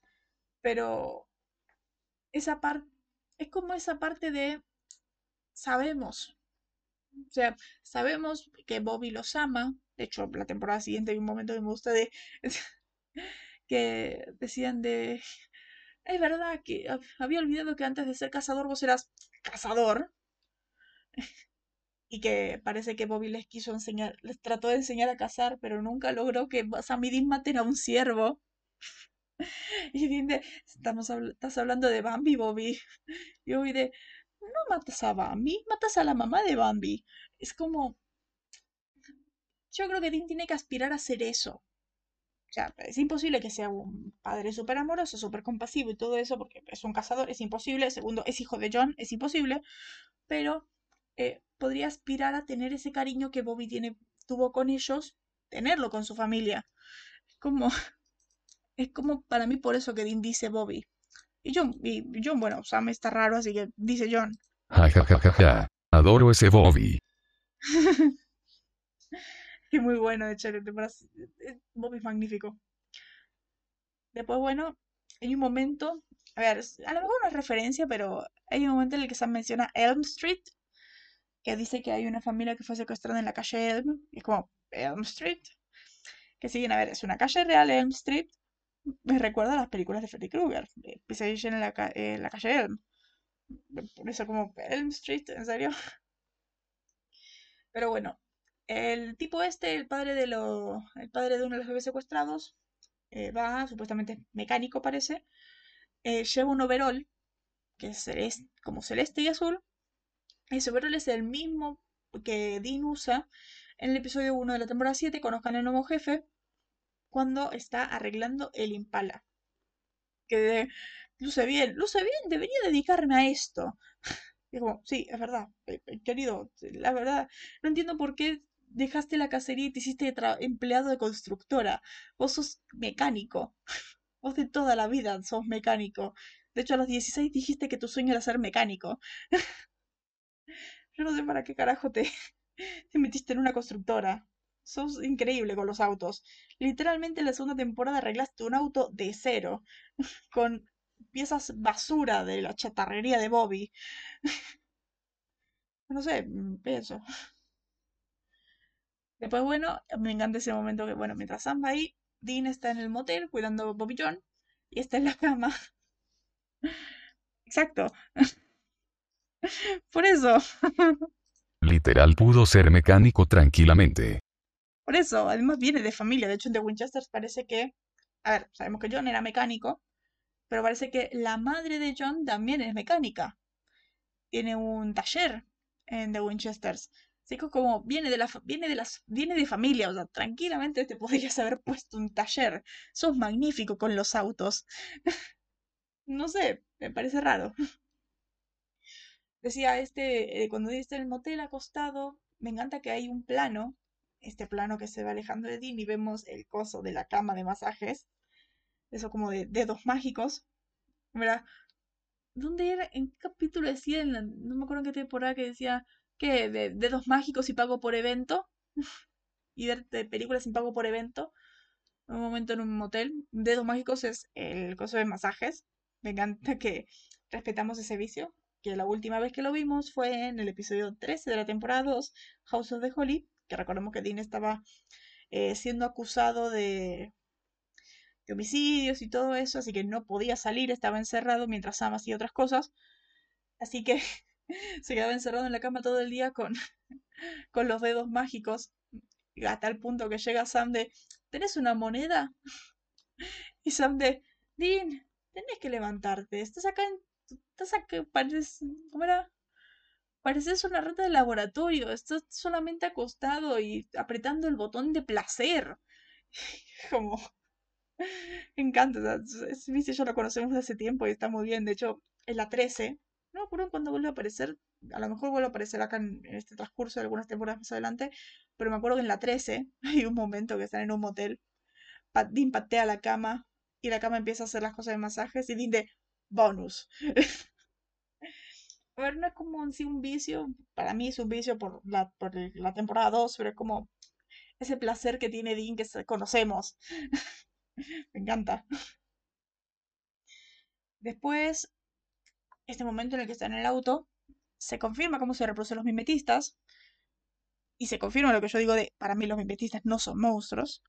Pero esa parte es como esa parte de sabemos. O sea, sabemos que Bobby los ama. De hecho, la temporada siguiente hay un momento que me gusta de que decían de es verdad que había olvidado que antes de ser cazador vos eras cazador. y que parece que Bobby les quiso enseñar, les trató de enseñar a cazar, pero nunca logró que Samidin maten a un ciervo. Y dice, estamos estás hablando de Bambi, Bobby. Y Bobby de, no matas a Bambi, matas a la mamá de Bambi. Es como, yo creo que Dean tiene que aspirar a hacer eso. Sea, es imposible que sea un padre súper amoroso, súper compasivo y todo eso, porque es un cazador, es imposible. Segundo, es hijo de John, es imposible. Pero eh, podría aspirar a tener ese cariño que Bobby tiene, tuvo con ellos, tenerlo con su familia. Como, es como para mí por eso que Dean dice Bobby. Y John, y John, bueno, Sam está raro, así que dice John. Ja, ja, ja, ja, ja. Adoro ese Bobby. y muy bueno, de hecho, Bobby es magnífico. Después, bueno, hay un momento, a ver, a lo mejor no es referencia, pero hay un momento en el que Sam menciona Elm Street, que dice que hay una familia que fue secuestrada en la calle Elm, y es como, Elm Street, que siguen, a ver, es una calle real, Elm Street, me recuerda a las películas de Freddy Krueger, Pesadilla en la, la calle Elm, por eso como Elm Street, ¿en serio? Pero bueno, el tipo este, el padre de lo, el padre de uno de los bebés secuestrados, eh, va, supuestamente mecánico parece, eh, lleva un overall que es celeste, como celeste y azul. Ese overall es el mismo que Dean usa en el episodio 1 de la temporada 7, conozcan el nuevo jefe, cuando está arreglando el Impala. Que luce bien, luce bien, debería dedicarme a esto. Y como, sí, es verdad, eh, querido, la verdad, no entiendo por qué dejaste la cacería y te hiciste empleado de constructora. Vos sos mecánico. Vos de toda la vida sos mecánico. De hecho, a los 16 dijiste que tu sueño era ser mecánico. Yo no sé para qué carajo te, te metiste en una constructora. Sos increíble con los autos. Literalmente en la segunda temporada arreglaste un auto de cero. Con piezas basura de la chatarrería de Bobby. No sé, mm, pienso. Después, bueno, me encanta ese momento que, bueno, mientras Sam va ahí, Dean está en el motel cuidando a Bobby John y está en la cama. Exacto. Por eso. Literal pudo ser mecánico tranquilamente. Por eso, además viene de familia. De hecho, en The Winchesters parece que. A ver, sabemos que John era mecánico, pero parece que la madre de John también es mecánica. Tiene un taller en The Winchesters. Así como viene de la viene de las viene de familia, o sea, tranquilamente te podrías haber puesto un taller. Sos magnífico con los autos. no sé, me parece raro. Decía este, eh, cuando dice el motel acostado, me encanta que hay un plano, este plano que se va alejando de Dean y vemos el coso de la cama de masajes, eso como de dedos mágicos, ¿verdad? ¿Dónde era? ¿En qué capítulo decía? no me acuerdo en qué temporada que decía que de dedos mágicos y pago por evento y ver películas sin pago por evento. Un momento en un motel. Dedos mágicos es el coso de masajes. Me encanta que respetamos ese vicio que la última vez que lo vimos fue en el episodio 13 de la temporada 2, House of the Holy, que recordemos que Dean estaba eh, siendo acusado de, de, homicidios y todo eso, así que no podía salir, estaba encerrado mientras Sam hacía otras cosas. Así que se quedaba encerrado en la cama todo el día con, con los dedos mágicos, a tal punto que llega Sam de, ¿tenés una moneda? Y Sam de, Dean, tenés que levantarte, estás acá en estás que pareces, ¿cómo era? Pareces una rata de laboratorio, estás solamente acostado y apretando el botón de placer. Como, encanta, ese vicio ya lo conocemos desde hace tiempo y está muy bien. De hecho, en la 13, no me acuerdo cuándo vuelve a aparecer, a lo mejor vuelve a aparecer acá en, este transcurso de algunas temporadas más adelante, pero me acuerdo que en la 13 hay un momento que están en un motel, Dean patea la cama y la cama empieza a hacer las cosas de masajes y Dean de, bonus. a ver, no es como en sí un vicio, para mí es un vicio por la, por la temporada 2, pero es como ese placer que tiene Dean que conocemos. Me encanta. Después, este momento en el que está en el auto, se confirma cómo se reproducen los mimetistas. Y se confirma lo que yo digo de, para mí los mimetistas no son monstruos.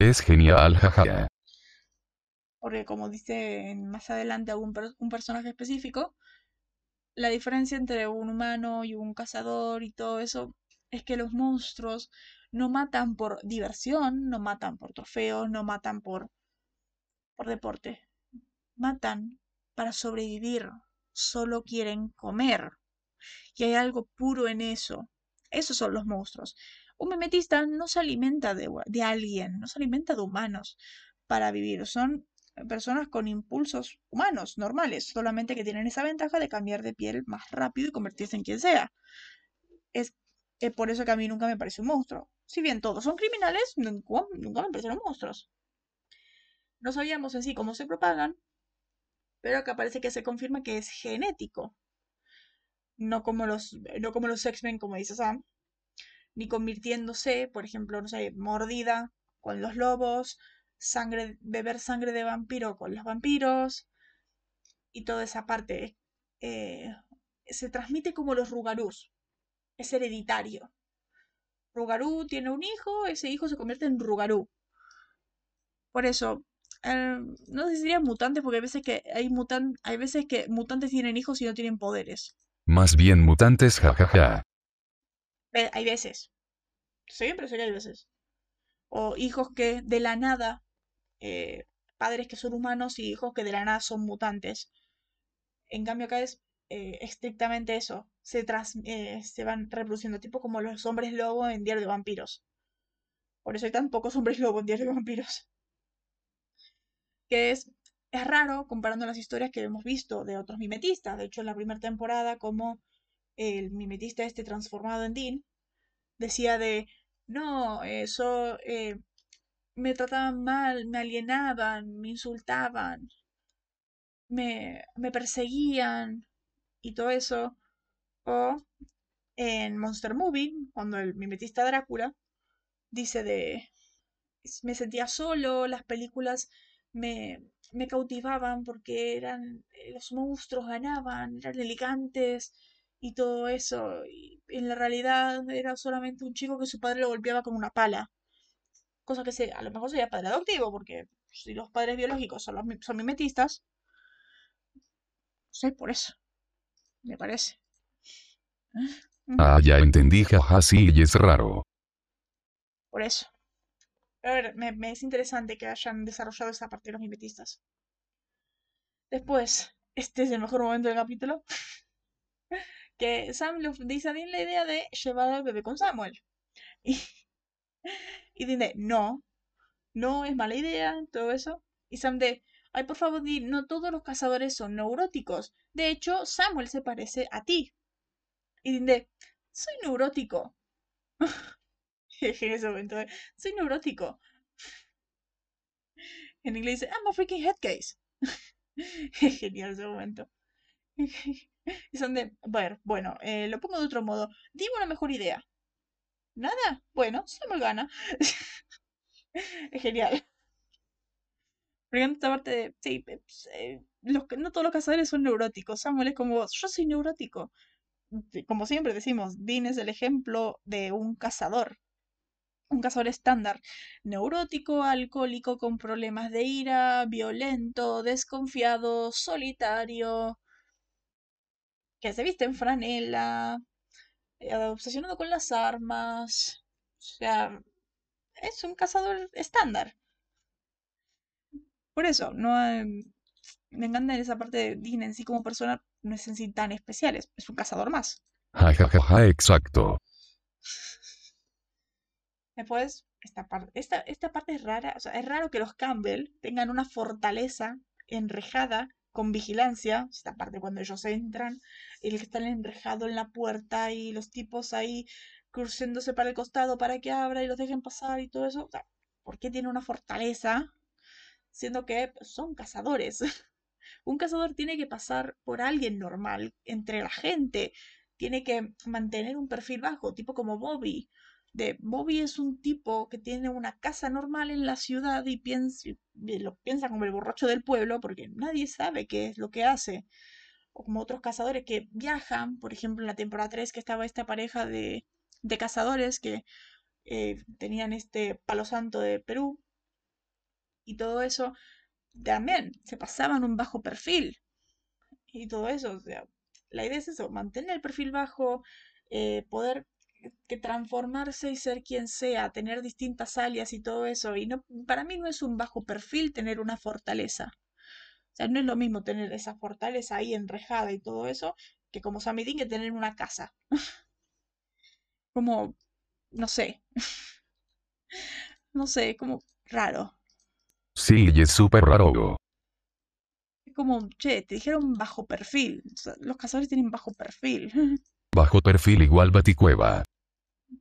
Es genial, jaja porque como dice más adelante algún un personaje específico, la diferencia entre un humano y un cazador y todo eso es que los monstruos no matan por diversión, no matan por trofeos, no matan por, por deporte. Matan para sobrevivir, solo quieren comer. Y hay algo puro en eso. Esos son los monstruos. Un mimetista no se alimenta de, de alguien, no se alimenta de humanos para vivir. Son personas con impulsos humanos, normales, solamente que tienen esa ventaja de cambiar de piel más rápido y convertirse en quien sea. Es, por eso que a mí nunca me parece un monstruo. Si bien todos son criminales, nunca, nunca me parecieron monstruos. No sabíamos en sí cómo se propagan, pero acá parece que se confirma que es genético. No como los, no como los X-Men, como dice Sam, ni convirtiéndose, por ejemplo, no sé, mordida con los lobos, sangre, beber sangre de vampiro con los vampiros y toda esa parte. Eh, se transmite como los Rugarús. Es hereditario. Rugarú tiene un hijo, ese hijo se convierte en Rugarú. Por eso, eh, no sé si serían mutantes, porque hay veces que hay, mutan hay veces que mutantes tienen hijos y no tienen poderes. Más bien mutantes, jajaja. hay veces. Siempre sé que hay veces. O hijos que de la nada eh, padres que son humanos y hijos que de la nada son mutantes. En cambio acá es eh, estrictamente eso, se, eh, se van reproduciendo, tipo como los hombres lobo en Diario de Vampiros. Por eso hay tan pocos hombres lobo en Diario de Vampiros. Que es, es raro comparando las historias que hemos visto de otros mimetistas. De hecho, en la primera temporada, como el mimetista este transformado en Dean, decía de, no, eso, me trataban mal, me alienaban, me insultaban, me, me perseguían y todo eso. O en Monster Movie, cuando el mimetista Drácula dice de me sentía solo, las películas me, me cautivaban porque eran los monstruos ganaban, eran elegantes y todo eso. Y en la realidad era solamente un chico que su padre lo golpeaba con una pala cosa que se, a lo mejor sería padre adoptivo, porque si los padres biológicos son, los, son mimetistas, sé por eso. Me parece. Ah, ya entendí, jaja, sí, y es raro. Por eso. A ver, me, es interesante que hayan desarrollado esa parte de los mimetistas. Después, este es el mejor momento del capítulo. que Sam le dice a Dean la idea de llevar al bebé con Samuel. Y, y de, no, no es mala idea, todo eso. Y Sam de, ay, por favor, Dean, no todos los cazadores son neuróticos. De hecho, Samuel se parece a ti. Y Dean de, soy neurótico. en ese momento, de, soy neurótico. En inglés dice, I'm a freaking head case. Genial ese momento. y son de, ver, bueno, eh, lo pongo de otro modo. Dime una mejor idea. ¿Nada? Bueno, Samuel gana. es genial. Porque esta parte de, sí, pues, eh, los, no todos los cazadores son neuróticos. Samuel es como, yo soy neurótico. Como siempre decimos, Dean es el ejemplo de un cazador. Un cazador estándar. Neurótico, alcohólico, con problemas de ira, violento, desconfiado, solitario, que se viste en franela, eh, obsesionado con las armas. O sea, es un cazador estándar. Por eso, no me encanta esa parte de Dean en sí como persona, no es en sí tan especial, es, un cazador más. Ja, ja, ja, ja, exacto. Después, esta parte, esta, esta parte es rara, o sea, es raro que los Campbell tengan una fortaleza enrejada con vigilancia, esta parte cuando ellos entran, el que están enrejado en la puerta y los tipos ahí cruzándose para el costado para que abra y los dejen pasar y todo eso. ¿por qué tiene una fortaleza? Siendo que son cazadores. Un cazador tiene que pasar por alguien normal entre la gente. Tiene que mantener un perfil bajo, tipo como Bobby. De Bobby es un tipo que tiene una casa normal en la ciudad y piensa, lo piensa como el borracho del pueblo porque nadie sabe qué es lo que hace. O como otros cazadores que viajan, por ejemplo en la temporada 3 que estaba esta pareja de, de cazadores que eh, tenían este palo santo de Perú y todo eso, también se pasaban un bajo perfil y todo eso, la idea es eso, mantener el perfil bajo, eh, poder que transformarse y ser quien sea, tener distintas alias y todo eso, y no, para mí no es un bajo perfil tener una fortaleza. O sea, no es lo mismo tener esa fortaleza ahí enrejada y todo eso, que como Samidin que tener una casa. como, no sé. no sé, como raro. Sí, y es súper raro. Es como, che, te dijeron bajo perfil. los cazadores tienen bajo perfil. bajo perfil igual baticueva.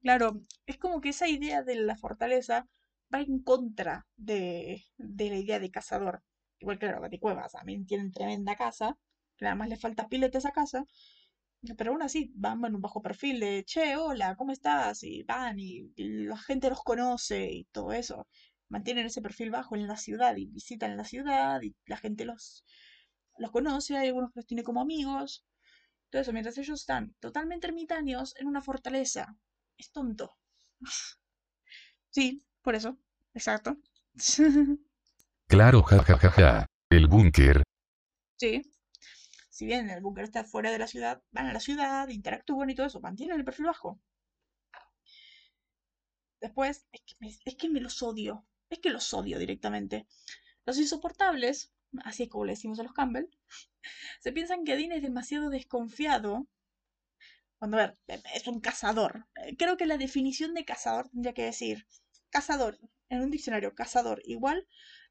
Claro, es como que esa idea de la fortaleza va en contra de, de la idea de cazador. Igual, claro, Baticuevas también tienen tremenda casa, que nada más le falta pilete a esa casa, pero aún así van en un bajo perfil de, che, hola, ¿cómo estás? Y van y, la gente los conoce y todo eso. Mantienen ese perfil bajo en la ciudad y visitan la ciudad y la gente los, los conoce, hay algunos que los tiene como amigos. Todo eso, mientras ellos están totalmente ermitaños en una fortaleza. Es tonto. sí, por eso. Exacto. Claro, jajajaja. El búnker. Sí. Si bien el búnker está fuera de la ciudad, van a la ciudad, interactúan y todo eso, mantienen el perfil bajo. Después, es que, me, es que me los odio. Es que los odio directamente. Los insoportables, así es como le decimos a los Campbell, se piensan que Dean es demasiado desconfiado. Cuando, a ver, es un cazador. Creo que la definición de cazador tendría que decir cazador, en un diccionario, cazador igual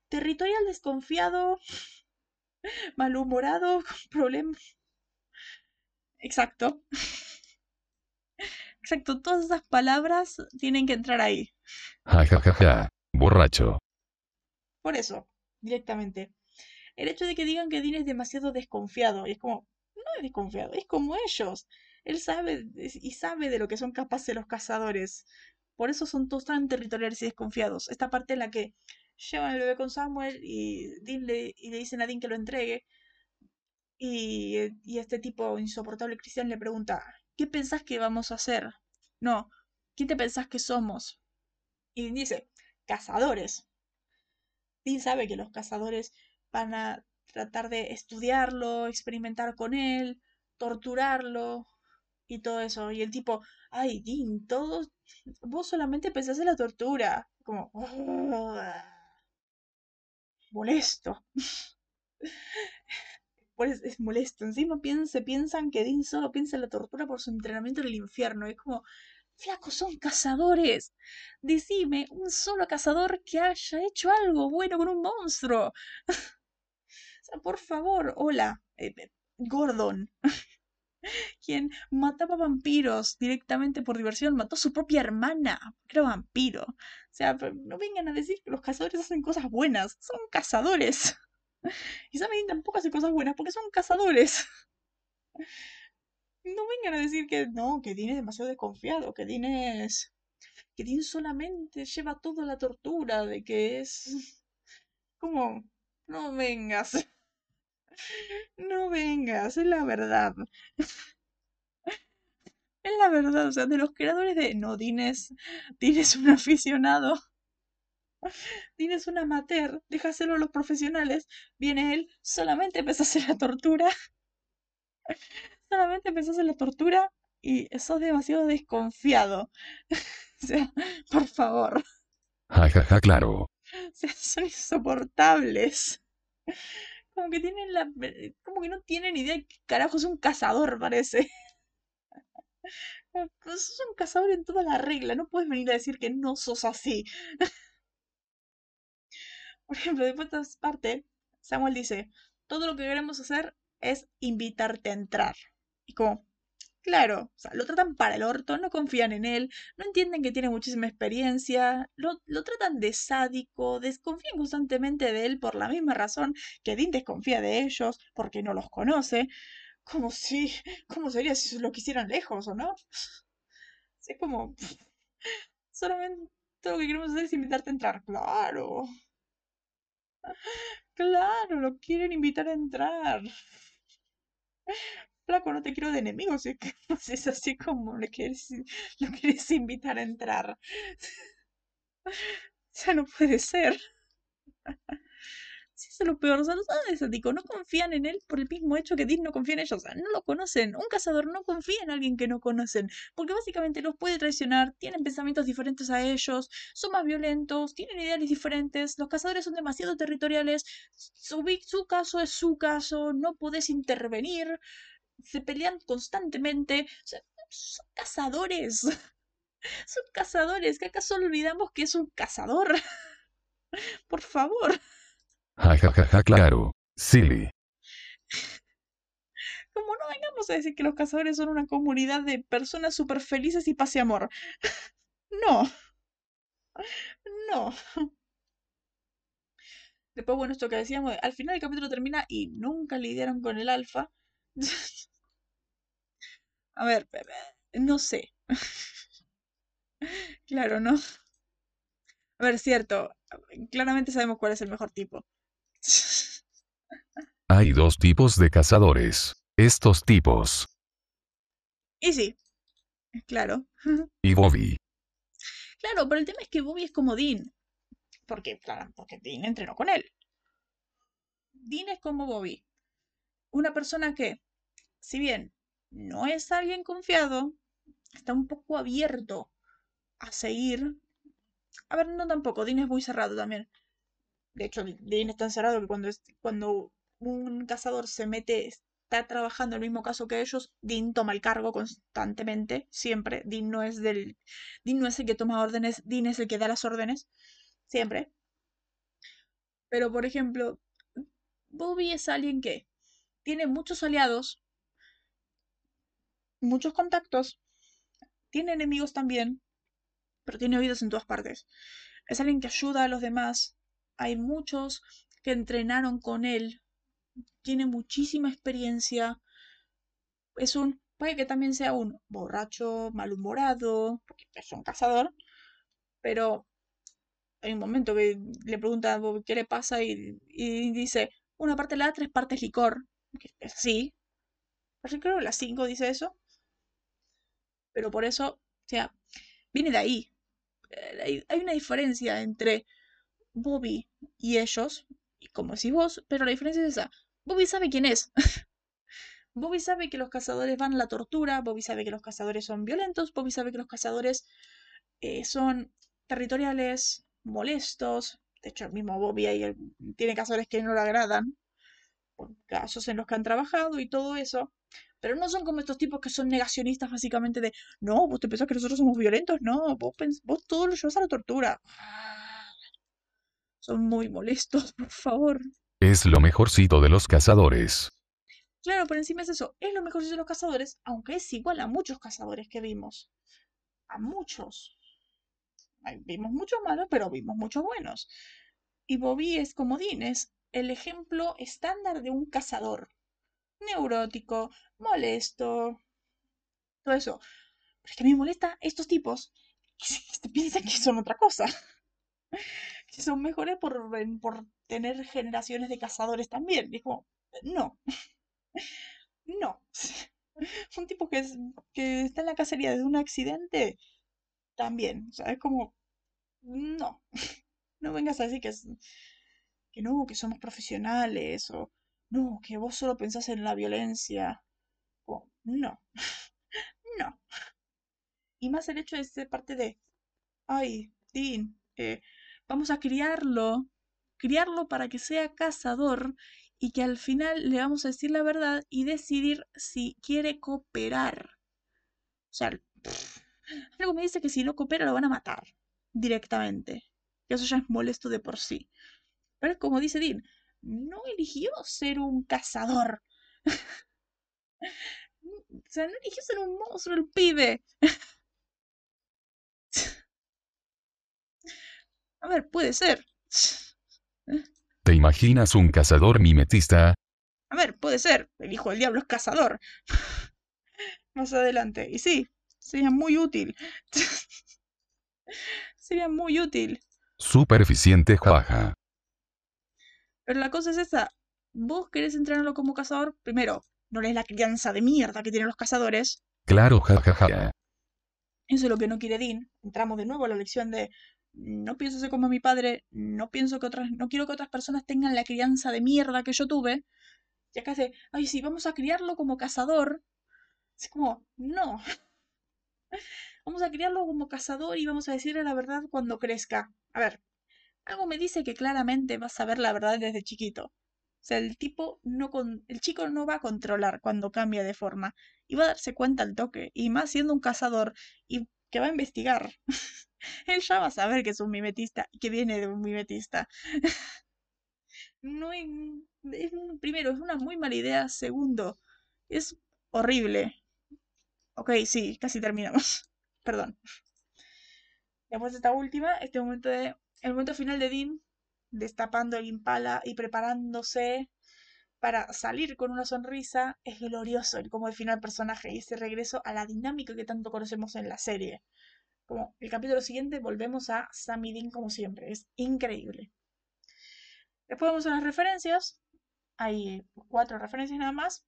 Territorial desconfiado, malhumorado, con problemas. Exacto. Exacto, todas esas palabras tienen que entrar ahí. Ja, ja, ja, ja. Borracho. Por eso, directamente. El hecho de que digan que Dean es demasiado desconfiado, y es como, no es desconfiado, es como ellos. Él sabe y sabe de lo que son capaces los cazadores. Por eso son todos tan territoriales y desconfiados. Esta parte en la que llevan el bebé con Samuel y, le, y le dicen a Dean que lo entregue. Y, y este tipo insoportable cristiano le pregunta, ¿qué pensás que vamos a hacer? No, ¿quién te pensás que somos? Y Dean dice, cazadores. Dean sabe que los cazadores van a tratar de estudiarlo, experimentar con él, torturarlo y todo eso. Y el tipo, ay, Dean, todos, vos solamente pensás en la tortura. Como, molesto. Pues es molesto. Encima se piensan que Dean solo piensa en la tortura por su entrenamiento en el infierno. Es como, flacos, son cazadores. Decime un solo cazador que haya hecho algo bueno con un monstruo. o sea, por favor, hola, eh, eh, Gordon. quien mataba vampiros directamente por diversión, mató a su propia hermana, que era vampiro. O sea, no vengan a decir que los cazadores hacen cosas buenas, son cazadores. Y saben tampoco hace cosas buenas porque son cazadores. No vengan a decir que no, que Dean es demasiado desconfiado, que Dean es. que Dean solamente lleva toda la tortura, de que es. como. no vengas. No vengas, es la verdad. Es la verdad, o sea, de los creadores de. No, Dean es. Dean es un aficionado. Dean es un amateur, déjaselo a los profesionales. Viene él, solamente empezó a hacer la tortura solamente pensás en la tortura y sos demasiado desconfiado. o sea, por favor. Ja, ja, ja, claro. O sea, son insoportables. Como que tienen la. Como que no tienen idea de carajo es un cazador, parece. Sos un cazador en toda la regla. No puedes venir a decir que no sos así. Por ejemplo, después de esta parte, Samuel dice: Todo lo que queremos hacer es invitarte a entrar. Y como, claro, o sea, lo tratan para el orto, no confían en él, no entienden que tiene muchísima experiencia, lo, lo tratan de sádico, desconfían constantemente de él por la misma razón que Dean desconfía de ellos, porque no los conoce. Como si, ¿cómo sería si lo quisieran lejos o no? Es como, solamente todo lo que queremos hacer es invitarte a entrar. Claro. Claro, lo quieren invitar a entrar flaco, no te quiero de enemigos, es, que, es así como le quieres, lo quieres invitar a entrar. ya no puede ser. Sí, es lo peor, o sea, no no confían en él por el mismo hecho que Dean no confía en ellos, o sea, no lo conocen, un cazador no confía en alguien que no conocen, porque básicamente los puede traicionar, tienen pensamientos diferentes a ellos, son más violentos, tienen ideales diferentes, los cazadores son demasiado territoriales, su, su caso es su caso, no podés intervenir, se pelean constantemente. son cazadores. Son cazadores. ¿Que acaso olvidamos que es un cazador? Por favor. Ja, ja, ja, ja, claro. Silly. Como no vengamos a decir que los cazadores son una comunidad de personas súper felices y paz y amor. No. No. Después, bueno, esto que decíamos, al final el capítulo termina y nunca lidiaron con el alfa. A ver, no sé. Claro, ¿no? A ver, cierto. Claramente sabemos cuál es el mejor tipo. Hay dos tipos de cazadores. Estos tipos. Y sí. Claro. Y Bobby. Claro, pero el tema es que Bobby es como Dean. Porque, claro, porque Dean entrenó con él. Dean es como Bobby. Una persona que si bien no es alguien confiado, está un poco abierto a seguir. A ver, no tampoco, Dean es muy cerrado también. De hecho, Dean es tan cerrado que cuando, cuando un cazador se mete, está trabajando el mismo caso que ellos, Dean toma el cargo constantemente, siempre. Dean no es del. Dean no es el que toma órdenes, Dean es el que da las órdenes. Siempre. Pero, por ejemplo, Bobby es alguien que tiene muchos aliados, muchos contactos, tiene enemigos también, pero tiene oídos en todas partes. Es alguien que ayuda a los demás. Hay muchos que entrenaron con él. Tiene muchísima experiencia. Es un, puede que también sea un borracho, malhumorado, porque es un cazador, pero hay un momento que le pregunta qué le pasa y, dice, una parte la tres partes licor. es así. Creo que las cinco dice eso. Pero por eso, o sea, viene de ahí. Eh, hay, una diferencia entre Bobby y ellos, como decís vos, pero la diferencia es esa. Bobby sabe quién es. Bobby sabe que los cazadores van a la tortura, Bobby sabe que los cazadores son violentos, Bobby sabe que los cazadores eh, son territoriales, molestos. De hecho, el mismo Bobby ahí tiene cazadores que no le agradan, por casos en los que han trabajado y todo eso. Pero no son como estos tipos que son negacionistas básicamente de, no, vos te pensás que nosotros somos violentos, no, vos, vos todo lo llevas a la tortura. Son muy molestos, por favor. Es lo mejorcito de los cazadores. Claro, por encima es eso. Es lo mejorcito de los cazadores, aunque es igual a muchos cazadores que vimos. A muchos. Vimos muchos malos, pero vimos muchos buenos. Y Bobby es como Dean, es el ejemplo estándar de un cazador. Neurótico, molesto, todo eso. Pero es que a mí me molesta estos tipos que piensan que son otra cosa que son mejores por, por tener generaciones de cazadores también. Y como, no, no. Un tipo que, es, que está en la cacería de un accidente, también. O sea, es como, no. No vengas a decir que, es, que no, que somos profesionales o no, que vos solo pensás en la violencia. No, no. Y más el hecho de ser parte de, ay, Dean, eh, vamos a criarlo, criarlo para que sea cazador y que al final le vamos a decir la verdad y decidir si quiere cooperar. O sea, algo me dice que si no coopera lo van a matar directamente. Y eso ya es molesto de por sí. Pero es como dice Dean, no eligió ser un cazador. o sea, no eligió ser un monstruo el pibe. A ver, puede ser. ¿Te imaginas un cazador mimetista? A ver, puede ser. El hijo del diablo es cazador. Más adelante. Y sí, sería muy útil. sería muy útil. Súper eficiente, jaja. Pero la cosa es esta. Vos querés entrenarlo como cazador, primero, no lees la crianza de mierda que tienen los cazadores. Claro, jajaja. Eso es lo que no quiere Dean. Entramos de nuevo a la lección de no pienso ser como mi padre, no pienso que otras, no quiero que otras personas tengan la crianza de mierda que yo tuve. Y acá dice, ay, sí, vamos a criarlo como cazador. Es como, no. Vamos a criarlo como cazador y vamos a decirle la verdad cuando crezca. A ver, algo me dice que claramente va a saber la verdad desde chiquito. O sea, el tipo no con, el chico no va a controlar cuando cambia de forma y va a darse cuenta al toque y más siendo un cazador y que va a investigar. Él ya va a saber que es un mimetista y que viene de un mimetista. no es, primero, es una muy mala idea. Segundo, es horrible. Ok, sí, casi terminamos. Perdón. Después de esta última, este momento de. El momento final de Dean, destapando el impala y preparándose para salir con una sonrisa, es glorioso el cómo define al personaje y ese regreso a la dinámica que tanto conocemos en la serie. Como el capítulo siguiente volvemos a Sammy Dean como siempre. Es increíble. Después vamos a las referencias. Hay cuatro referencias nada más.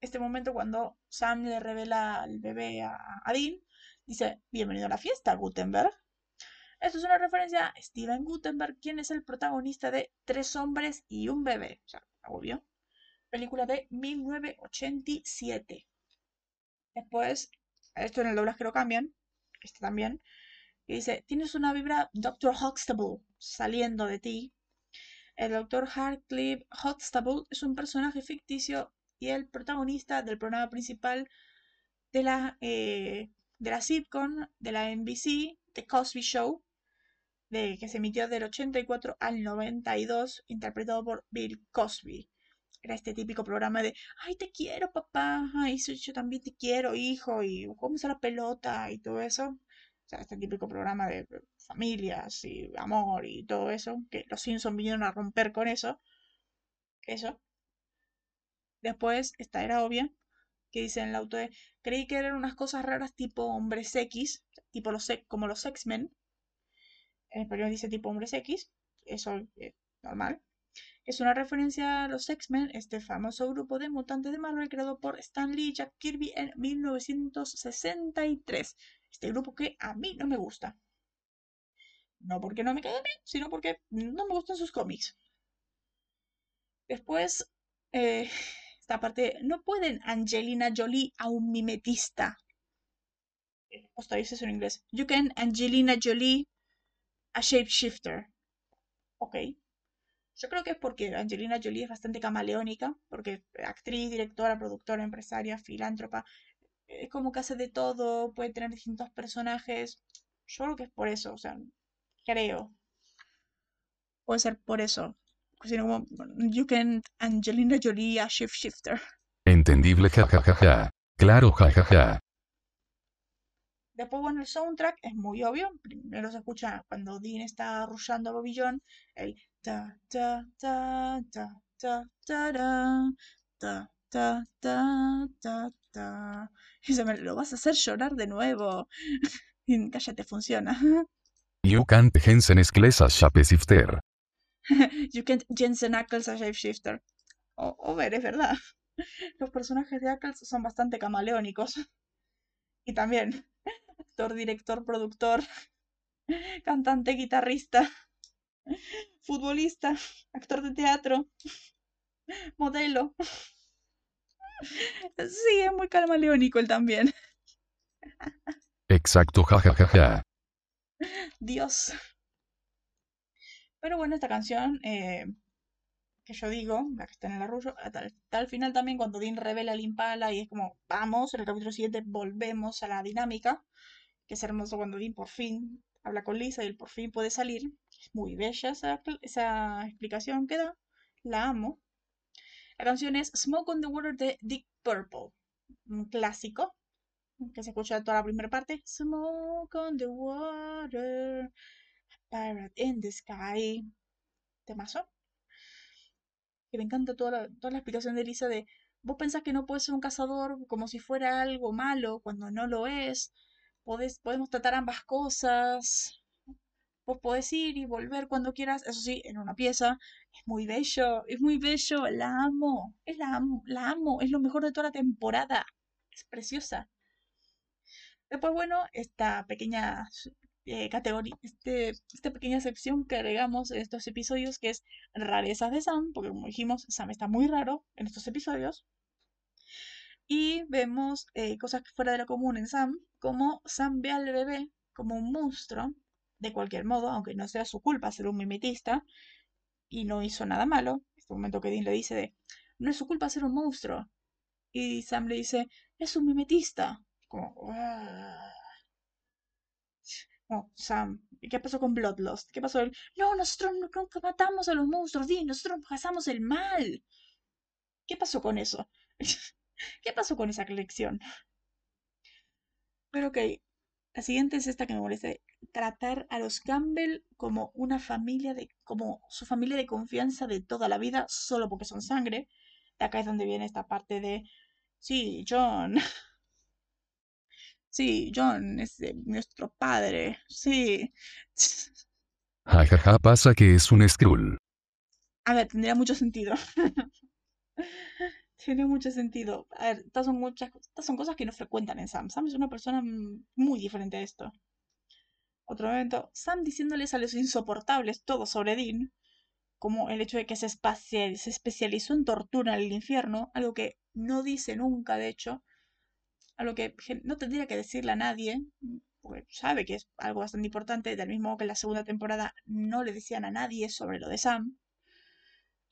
Este momento cuando Sam le revela al bebé a, Dean, dice, bienvenido a la fiesta, Gutenberg. Esto es una referencia a Steven Gutenberg, quien es el protagonista de Tres hombres y un bebé. O sea, obvio. Película de 1987. Después, esto en el doblaje lo cambian este también, y dice, tienes una vibra Dr. Huxtable saliendo de ti. El Dr. Harcliffe Huxtable es un personaje ficticio y el protagonista del programa principal de la, eh, de la sitcom de la NBC, The Cosby Show, de, que se emitió del 84 al 92, interpretado por Bill Cosby. Era este típico programa de, ay, te quiero, papá, ay, yo también te quiero, hijo, y cómo es la pelota y todo eso. O sea, este típico programa de familias y amor y todo eso, que los Simpsons vinieron a romper con eso. Eso. Después, esta era obvia, que dice en el auto de, creí que eran unas cosas raras tipo hombres X, tipo los, como los X-Men. En español dice tipo hombres X, eso es normal. Es una referencia a los X-Men, este famoso grupo de mutantes de Marvel creado por Stan Lee y Jack Kirby en 1963. Este grupo que a mí no me gusta. No porque no me quede bien, sino porque no me gustan sus cómics. Después, eh, esta parte, no pueden Angelina Jolie a un mimetista. Hasta dice eso en inglés. You can Angelina Jolie a shapeshifter. Ok. Yo creo que es porque Angelina Jolie es bastante camaleónica, porque actriz, directora, productora, empresaria, filántropa, es como que hace de todo, puede tener distintos personajes. Yo creo que es por eso, o sea, creo. Puede ser por eso. como, you can Angelina Jolie a shifter. Entendible, jajajaja. Claro, jajaja. Después, bueno, el soundtrack es muy obvio. Primero se escucha cuando Dean está rushando a Bobillón, el ta ta ta ta ta ta ta ta ta ta ta y se me lo vas a hacer llorar de nuevo. Cállate, funciona. You can't Jensen Skles a Shapeshifter. you can't Jensen Ackles a Shapeshifter. O, ver, es verdad. Los personajes de Ackles son bastante camaleónicos. Y también actor, director, productor, cantante, guitarrista, futbolista, actor de teatro, modelo. Sí, es muy camaleónico él también. Exacto, jajajaja. Dios. Pero bueno, esta canción eh, que yo digo, la que está en el arrullo, hasta, el final también cuando Dean revela el Impala y es como, vamos, en el capítulo siguiente volvemos a la dinámica, que es hermoso cuando Dean por fin habla con Lisa y él por fin puede salir. Es muy bella esa, esa explicación que da, la amo. La canción es Smoke on the Water de Deep Purple, un clásico que se escucha toda la primera parte. Smoke on the water, pirate in the sky. Temazo. Que me encanta toda la, toda la explicación de Lisa de vos pensás que no puedes ser un cazador como si fuera algo malo cuando no lo es. podemos tratar ambas cosas. Vos podés ir y volver cuando quieras, eso sí, en una pieza. Es muy bello, es muy bello, la amo, es la amo, la amo, es lo mejor de toda la temporada. Es preciosa. Después, bueno, esta pequeña eh, categoría, este, esta pequeña sección que agregamos en estos episodios, que es rarezas de Sam, porque como dijimos, Sam está muy raro en estos episodios. Y vemos eh, cosas fuera de lo común en Sam, como Sam ve al bebé como un monstruo, de cualquier modo, aunque no sea su culpa ser un mimetista, y no hizo nada malo. Este momento que Dean le dice de, no es su culpa ser un monstruo. Y Sam le dice, es un mimetista. Sam, ¿qué pasó con Bloodlust? ¿Qué pasó? No, nosotros nunca matamos a los monstruos, Dean, nosotros cazamos el mal. ¿Qué pasó con eso? ¿Qué pasó con esa colección? Pero ok, la siguiente es esta que me molesta tratar a los Campbell como una familia de, como su familia de confianza de toda la vida, solo porque son sangre. Acá es donde viene esta parte de, sí, John. Sí, John es nuestro padre. Sí. Jajaja, pasa que es un Skrull. A ver, tendría mucho sentido. Tiene mucho sentido. A ver, estas son muchas, estas son cosas que no frecuentan en Sam. Sam es una persona muy diferente a esto otro momento, Sam diciéndoles a los insoportables todo sobre Dean, como el hecho de que se, se especializó en tortura en el infierno, algo que no dice nunca, de hecho, algo que no tendría que decirle a nadie, porque sabe que es algo bastante importante, del mismo modo que en la segunda temporada no le decían a nadie sobre lo de Sam.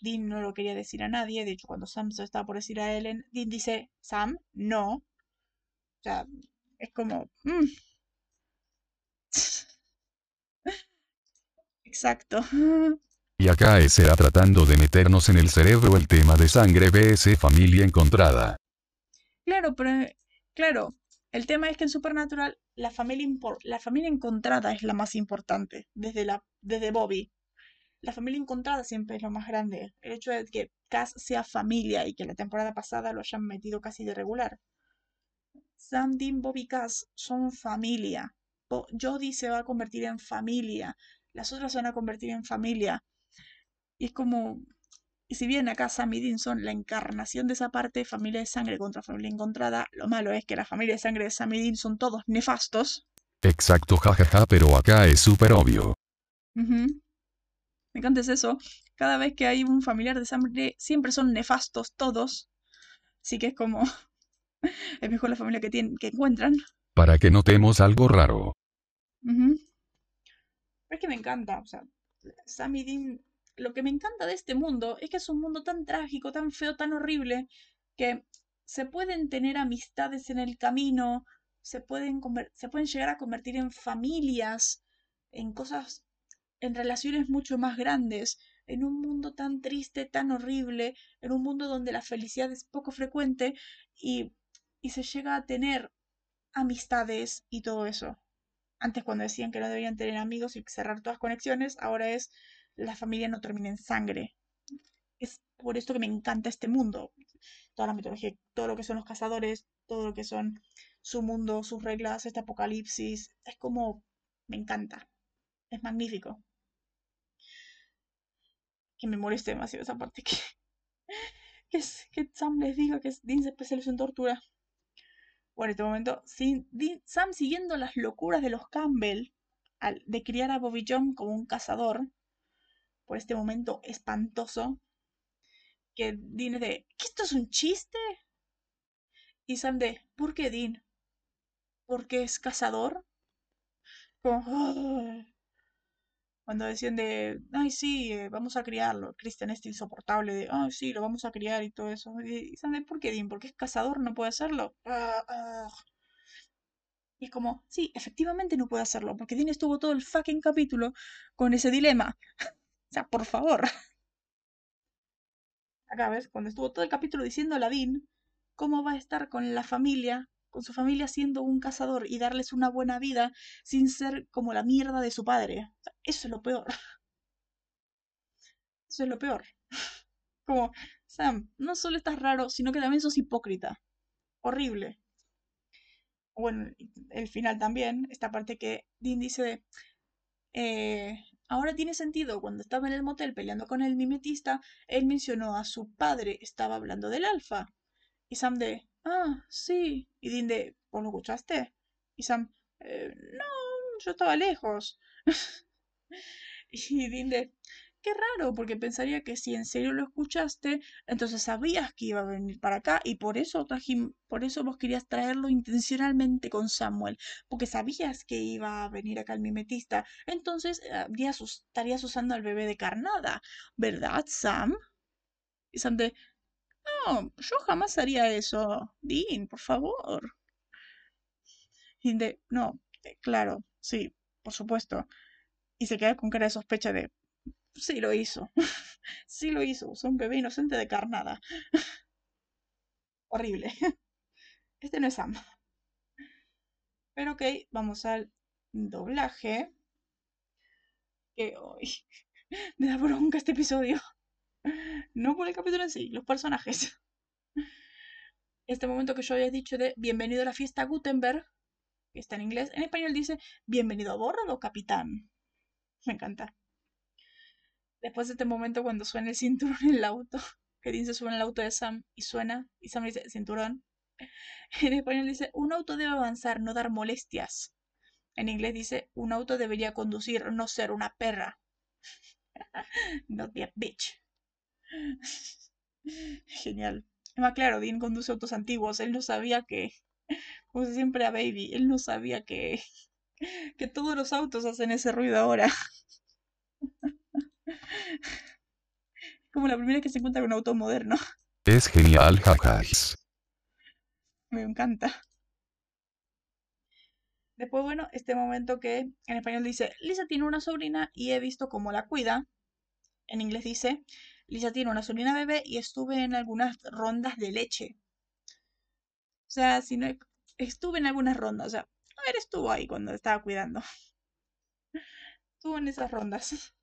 Dean no lo quería decir a nadie, de hecho cuando Sam se estaba por decir a Ellen, Dean dice, Sam, no. O sea, es como... Mm, Exacto. Y acá será tratando de meternos en el cerebro el tema de sangre vs familia encontrada. Claro, pero claro, el tema es que en Supernatural la familia, la familia encontrada es la más importante, desde, la, desde Bobby. La familia encontrada siempre es lo más grande. El hecho de que Cass sea familia y que la temporada pasada lo hayan metido casi de regular. Sam, Dean, Bobby, Cass son familia. Jodie se va a convertir en familia, las otras se van a convertir en familia. Y es como, y si bien acá Sam y Dean son la encarnación de esa parte, familia de sangre contra familia encontrada, lo malo es que la familia de sangre de Sam y Dean son todos nefastos. Exacto, jajaja, pero acá es súper obvio. me encanta es eso. Cada vez que hay un familiar de sangre, siempre son nefastos todos. Así que es como. es mejor la familia que, tienen, que encuentran. Para que notemos algo raro. Pero es que me encanta. O sea, Sam y Dean. Lo que me encanta de este mundo es que es un mundo tan trágico, tan feo, tan horrible, que se pueden tener amistades en el camino, se pueden, se pueden llegar a convertir en familias, en cosas, en relaciones mucho más grandes, en un mundo tan triste, tan horrible, en un mundo donde la felicidad es poco frecuente y, y se llega a tener amistades y todo eso. Antes cuando decían que no debían tener amigos y cerrar todas conexiones, ahora es la familia no termina en sangre. Es por esto que me encanta este mundo. Toda la mitología, todo lo que son los cazadores, todo lo que son su mundo, sus reglas, este apocalipsis. Es como, me encanta. Es magnífico. Que me moleste demasiado esa parte que, que, Sam les diga que Dean se especializó en tortura. Bueno, en este momento, sin- Dean- Sam siguiendo las locuras de los Campbell al, de criar a Bobby John como un cazador, por este momento espantoso, que Dean es de, ¿que esto es un chiste? Y Sam ¿por qué Dean? ¿Porque es cazador? Como. Cuando decían de, ay, sí, eh, vamos a criarlo. Christian este insoportable de, ay, sí, lo vamos a criar y todo eso. Y, Sam ¿por qué Dean? ¿Porque es cazador? ¿No puede hacerlo? Y es como, sí, efectivamente no puede hacerlo, porque Dean estuvo todo el fucking capítulo con ese dilema. O sea, por favor. Acá ves, cuando estuvo todo el capítulo diciendo a la Dean cómo va a estar con la familia, con su familia siendo un cazador y darles una buena vida sin ser como la mierda de su padre. Eso es lo peor. Eso es lo peor. Como, Sam, no solo estás raro, sino que también sos hipócrita. Horrible. Bueno, el final también, esta parte que Dean dice de, eh, ahora tiene sentido, cuando estaba en el motel peleando con el mimetista, él mencionó a su padre, estaba hablando del alfa. Y Sam de, ah, sí. Y Dean de, ¿vos lo escuchaste? Y Sam, "Eh, no, yo estaba lejos. Y Dean de, qué raro, porque pensaría que si en serio lo escuchaste, entonces sabías que iba a venir para acá y por eso por eso vos querías traerlo intencionalmente con Samuel, porque sabías que iba a venir acá el mimetista, entonces eh, habrías estarías usando al bebé de carnada, ¿verdad, Sam? Y Sam de, no, yo jamás haría eso. Dean, por favor. Y de, no, eh, claro, sí, por supuesto. Y se queda con cara de sospecha de, sí lo hizo. sí lo hizo. Usó un bebé inocente de carnada. Horrible. Este no es Sam. Pero ok, vamos al doblaje. Que hoy me da bronca este episodio. No por el capítulo en sí, los personajes. Este momento que yo había dicho de bienvenido a la fiesta Gutenberg, que está en inglés, en español dice bienvenido a bordo, capitán. Me encanta. Después de este momento cuando suena el cinturón en el auto, que dice sube en el auto de Sam y suena, y Sam dice cinturón. En español dice un auto debe avanzar, no dar molestias. En inglés dice un auto debería conducir, no ser una perra. Not be a bitch. Genial. Es más claro, Dean conduce autos antiguos. Él no sabía que, como siempre a Baby, él no sabía que, que todos los autos hacen ese ruido ahora. Como la primera que se encuentra con un auto moderno. Es genial, jajas. Me encanta. Después, bueno, este momento que en español dice, Lisa tiene una sobrina y he visto cómo la cuida. En inglés dice, Lisa tiene una sobrina bebé y estuve en algunas rondas de leche. O sea, si no, estuve en algunas rondas. O sea, a ver, estuvo ahí cuando estaba cuidando. Estuvo en esas rondas.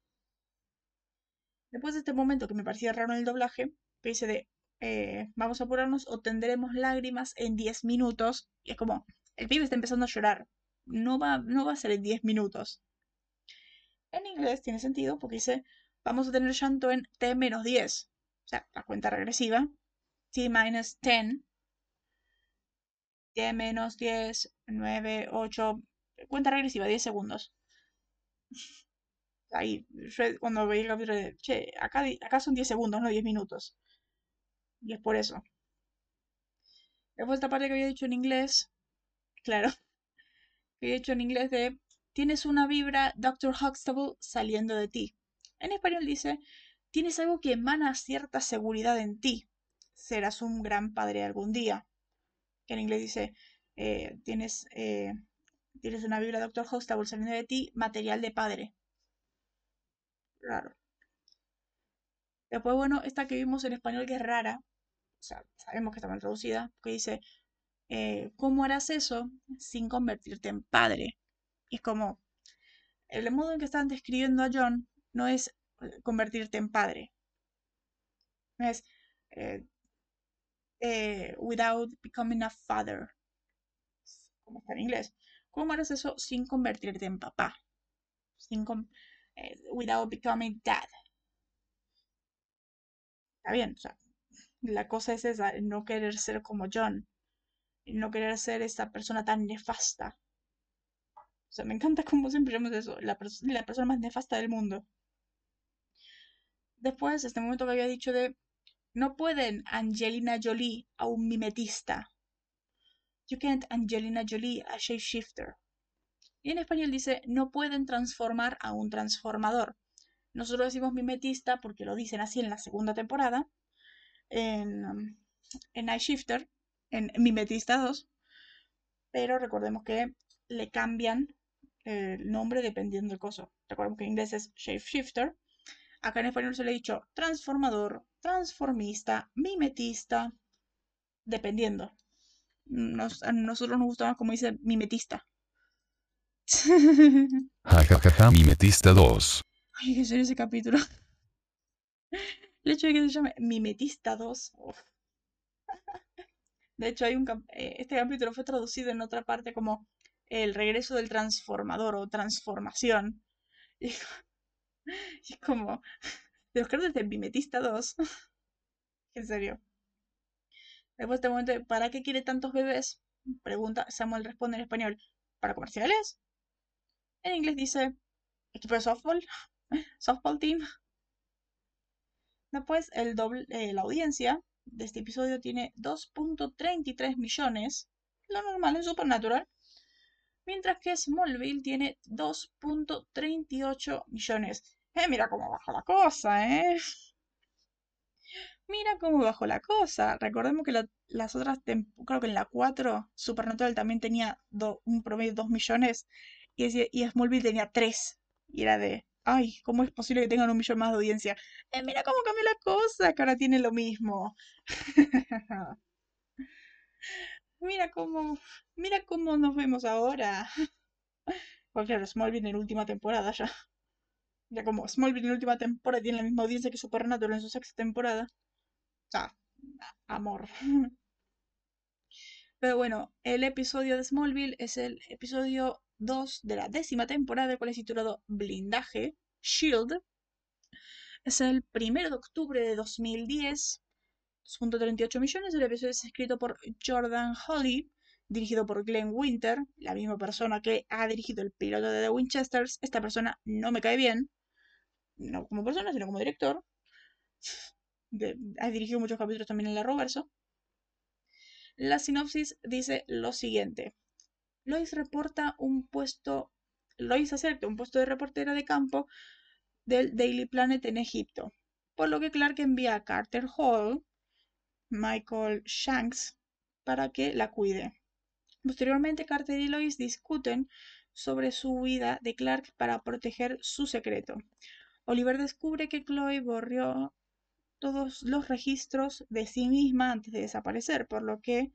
Después de este momento que me parecía raro en el doblaje, que dice de, eh, vamos a apurarnos o tendremos lágrimas en 10 minutos. Y es como, el pibe está empezando a llorar. No va, no va a ser en 10 minutos. En inglés tiene sentido porque dice, vamos a tener llanto en T menos 10. O sea, la cuenta regresiva. T minus 10. 10 menos 10, 9, 8. Cuenta regresiva, 10 segundos. Ahí, cuando veía el capítulo che, acá, acá son 10 segundos, no 10 minutos. Y es por eso. Después esta parte que había dicho en inglés, claro, que había dicho en inglés de, tienes una vibra Dr. Huxtable saliendo de ti. En español dice, tienes algo que emana cierta seguridad en ti. Serás un gran padre algún día. Que en inglés dice, eh, tienes, eh, tienes una vibra Dr. Huxtable saliendo de ti, material de padre. Raro. Después, bueno, esta que vimos en español que es rara, o sea, sabemos que está mal traducida, que dice, eh, ¿cómo harás eso sin convertirte en padre? Es como, el modo en que están describiendo a John no es eh, convertirte en padre, es eh, without becoming a father, como está en inglés. ¿Cómo harás eso sin convertirte en papá? Sin con- without becoming dad. Está bien, o sea, la cosa es esa, no querer ser como John, no querer ser esa persona tan nefasta. O sea, me encanta cómo siempre vemos eso, la, la persona más nefasta del mundo. Después, este momento que había dicho de, no pueden Angelina Jolie a un mimetista. You can't Angelina Jolie a shapeshifter. Y en español dice, no pueden transformar a un transformador. Nosotros decimos mimetista porque lo dicen así en la segunda temporada, en, um, en Night Shifter, en Mimetista 2, pero recordemos que le cambian el nombre dependiendo del coso. Recordemos que en inglés es shapeshifter. Acá en español se le ha dicho transformador, transformista, mimetista, dependiendo. A nosotros nos gusta más como dice mimetista. Jajajaja mimetista 2. Ay, qué serio ese capítulo. El hecho de que se llame Mimetista 2. uf. De hecho, hay un cap- eh, este capítulo fue traducido en otra parte como El regreso del transformador o transformación. Y es como, de los cartas de Mimetista 2. En serio. Después de este momento, ¿para qué quiere tantos bebés? Pregunta, Samuel responde en español, ¿para comerciales? En inglés dice, equipo de softball, softball team. Después, el doble, eh, la audiencia de este episodio tiene 2.33 millones, lo normal en Supernatural, mientras que Smallville tiene 2.38 millones. Eh, mira cómo bajó la cosa, ¿eh? Mira cómo bajó la cosa. Recordemos que la- las otras, creo que en la 4, Supernatural también tenía un promedio de 2 millones y, y Smallville tenía 3. Y era de, ay, ¿cómo es posible que tengan un millón más de audiencia? Eh, mira cómo cambió la cosa, que ahora tiene lo mismo. Mira cómo, mira cómo nos vemos ahora. Porque claro, Smallville en la última temporada ya. Ya como Smallville en la última temporada tiene la misma audiencia que Supernatural en su sexta temporada. Ah, amor. Pero bueno, el episodio de Smallville es el episodio 2 de la décima temporada, el cual es titulado Blindaje, Shield. Es el 1 de octubre de 2010, 2.38 millones. El episodio es escrito por Jordan Holly, dirigido por Glenn Winter, la misma persona que ha dirigido el piloto de The Winchesters. Esta persona no me cae bien, no como persona, sino como director. Ha dirigido muchos capítulos también en la Roverso. La sinopsis dice lo siguiente. Lois reporta un puesto, Lois acepta un puesto de reportera de campo del Daily Planet en Egipto, por lo que Clark envía a Carter Hall, Michael Shanks, para que la cuide. Posteriormente, Carter y Lois discuten sobre su huida de Clark para proteger su secreto. Oliver descubre que Chloe borrió todos los registros de sí misma antes de desaparecer, por lo que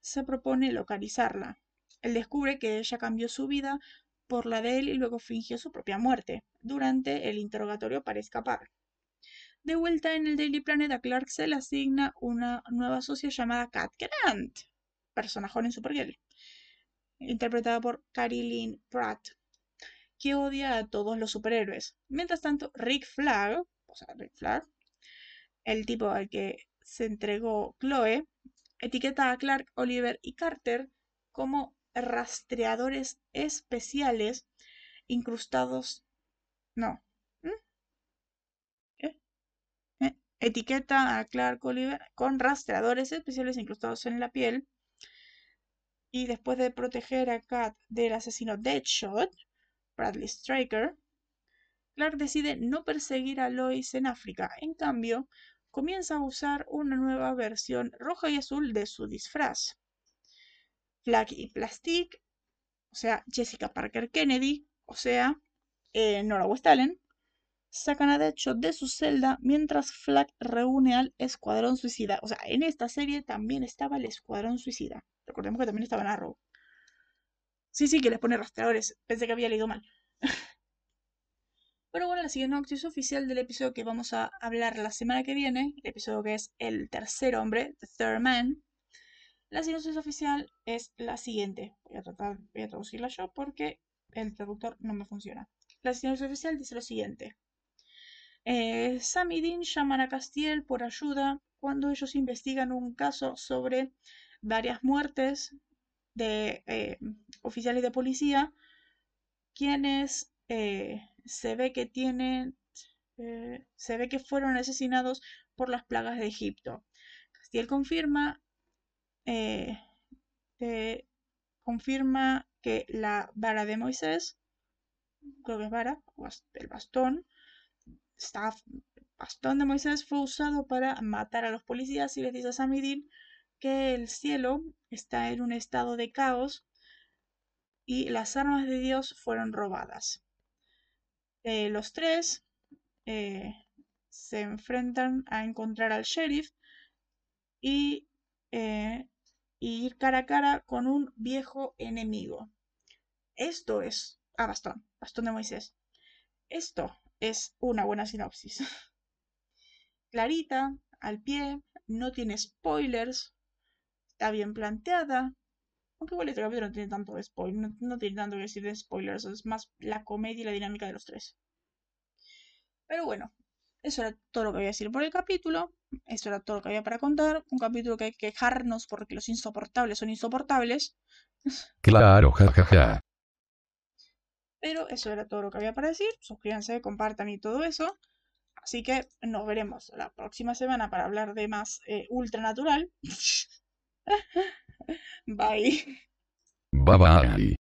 se propone localizarla. Él descubre que ella cambió su vida por la de él y luego fingió su propia muerte durante el interrogatorio para escapar. De vuelta en el Daily Planet, a Clark se le asigna una nueva socia llamada Kat Grant, personajón en Supergirl, interpretada por Carrie Lynn Pratt, que odia a todos los superhéroes. Mientras tanto, Rick Flag, o sea, Rick Flag, el tipo al que se entregó Chloe, etiqueta a Clark, Oliver y Carter como rastreadores especiales incrustados. No. ¿Eh? ¿Eh? Etiqueta a Clark Oliver con rastreadores especiales incrustados en la piel. Y después de proteger a Kat del asesino Deadshot, Bradley Straker, Clark decide no perseguir a Lois en África. En cambio, comienza a usar una nueva versión roja y azul de su disfraz. Flag y Plastic, o sea, Jessica Parker Kennedy, o sea, eh, Nora West Allen, sacan a Deadshot de su celda mientras Flag reúne al Escuadrón Suicida. O sea, en esta serie también estaba el Escuadrón Suicida. Recordemos que también estaba Arrow. Sí, sí, que les pone rastreadores. Pensé que había leído mal. Pero bueno, la siguiente noticia oficial del episodio que vamos a hablar la semana que viene, el episodio que es El tercer hombre, The Third Man. La sinopsis oficial es la siguiente. Voy a tratar, voy a traducirla yo porque el traductor no me funciona. La sinopsis oficial dice lo siguiente. Eh, Sam y Dean llaman a Castiel por ayuda cuando ellos investigan un caso sobre varias muertes de eh, oficiales de policía quienes eh, se ve que tienen, eh, se ve que fueron asesinados por las plagas de Egipto. Castiel confirma, eh, confirma que la vara de Moisés, creo que es vara, el bastón, está, bastón de Moisés fue usado para matar a los policías y les dice a Samidin que el cielo está en un estado de caos y las armas de Dios fueron robadas. Eh, los tres eh, se enfrentan a encontrar al sheriff y, eh, y, ir cara a cara con un viejo enemigo. Esto es... Ah, bastón, bastón de Moisés. Esto es una buena sinopsis. Clarita, al pie, no tiene spoilers, está bien planteada, aunque igual este capítulo no tiene tanto de spoiler, no, tiene tanto que decir de spoilers, es más la comedia y la dinámica de los tres. Pero bueno, eso era todo lo que voy a decir por el capítulo. Eso era todo lo que había para contar. Un capítulo que hay que quejarnos porque los insoportables son insoportables. Claro, jajaja. Pero eso era todo lo que había para decir. Suscríbanse, compartan y todo eso. Así que nos veremos la próxima semana para hablar de más eh, ultranatural. Bye. Bye bye.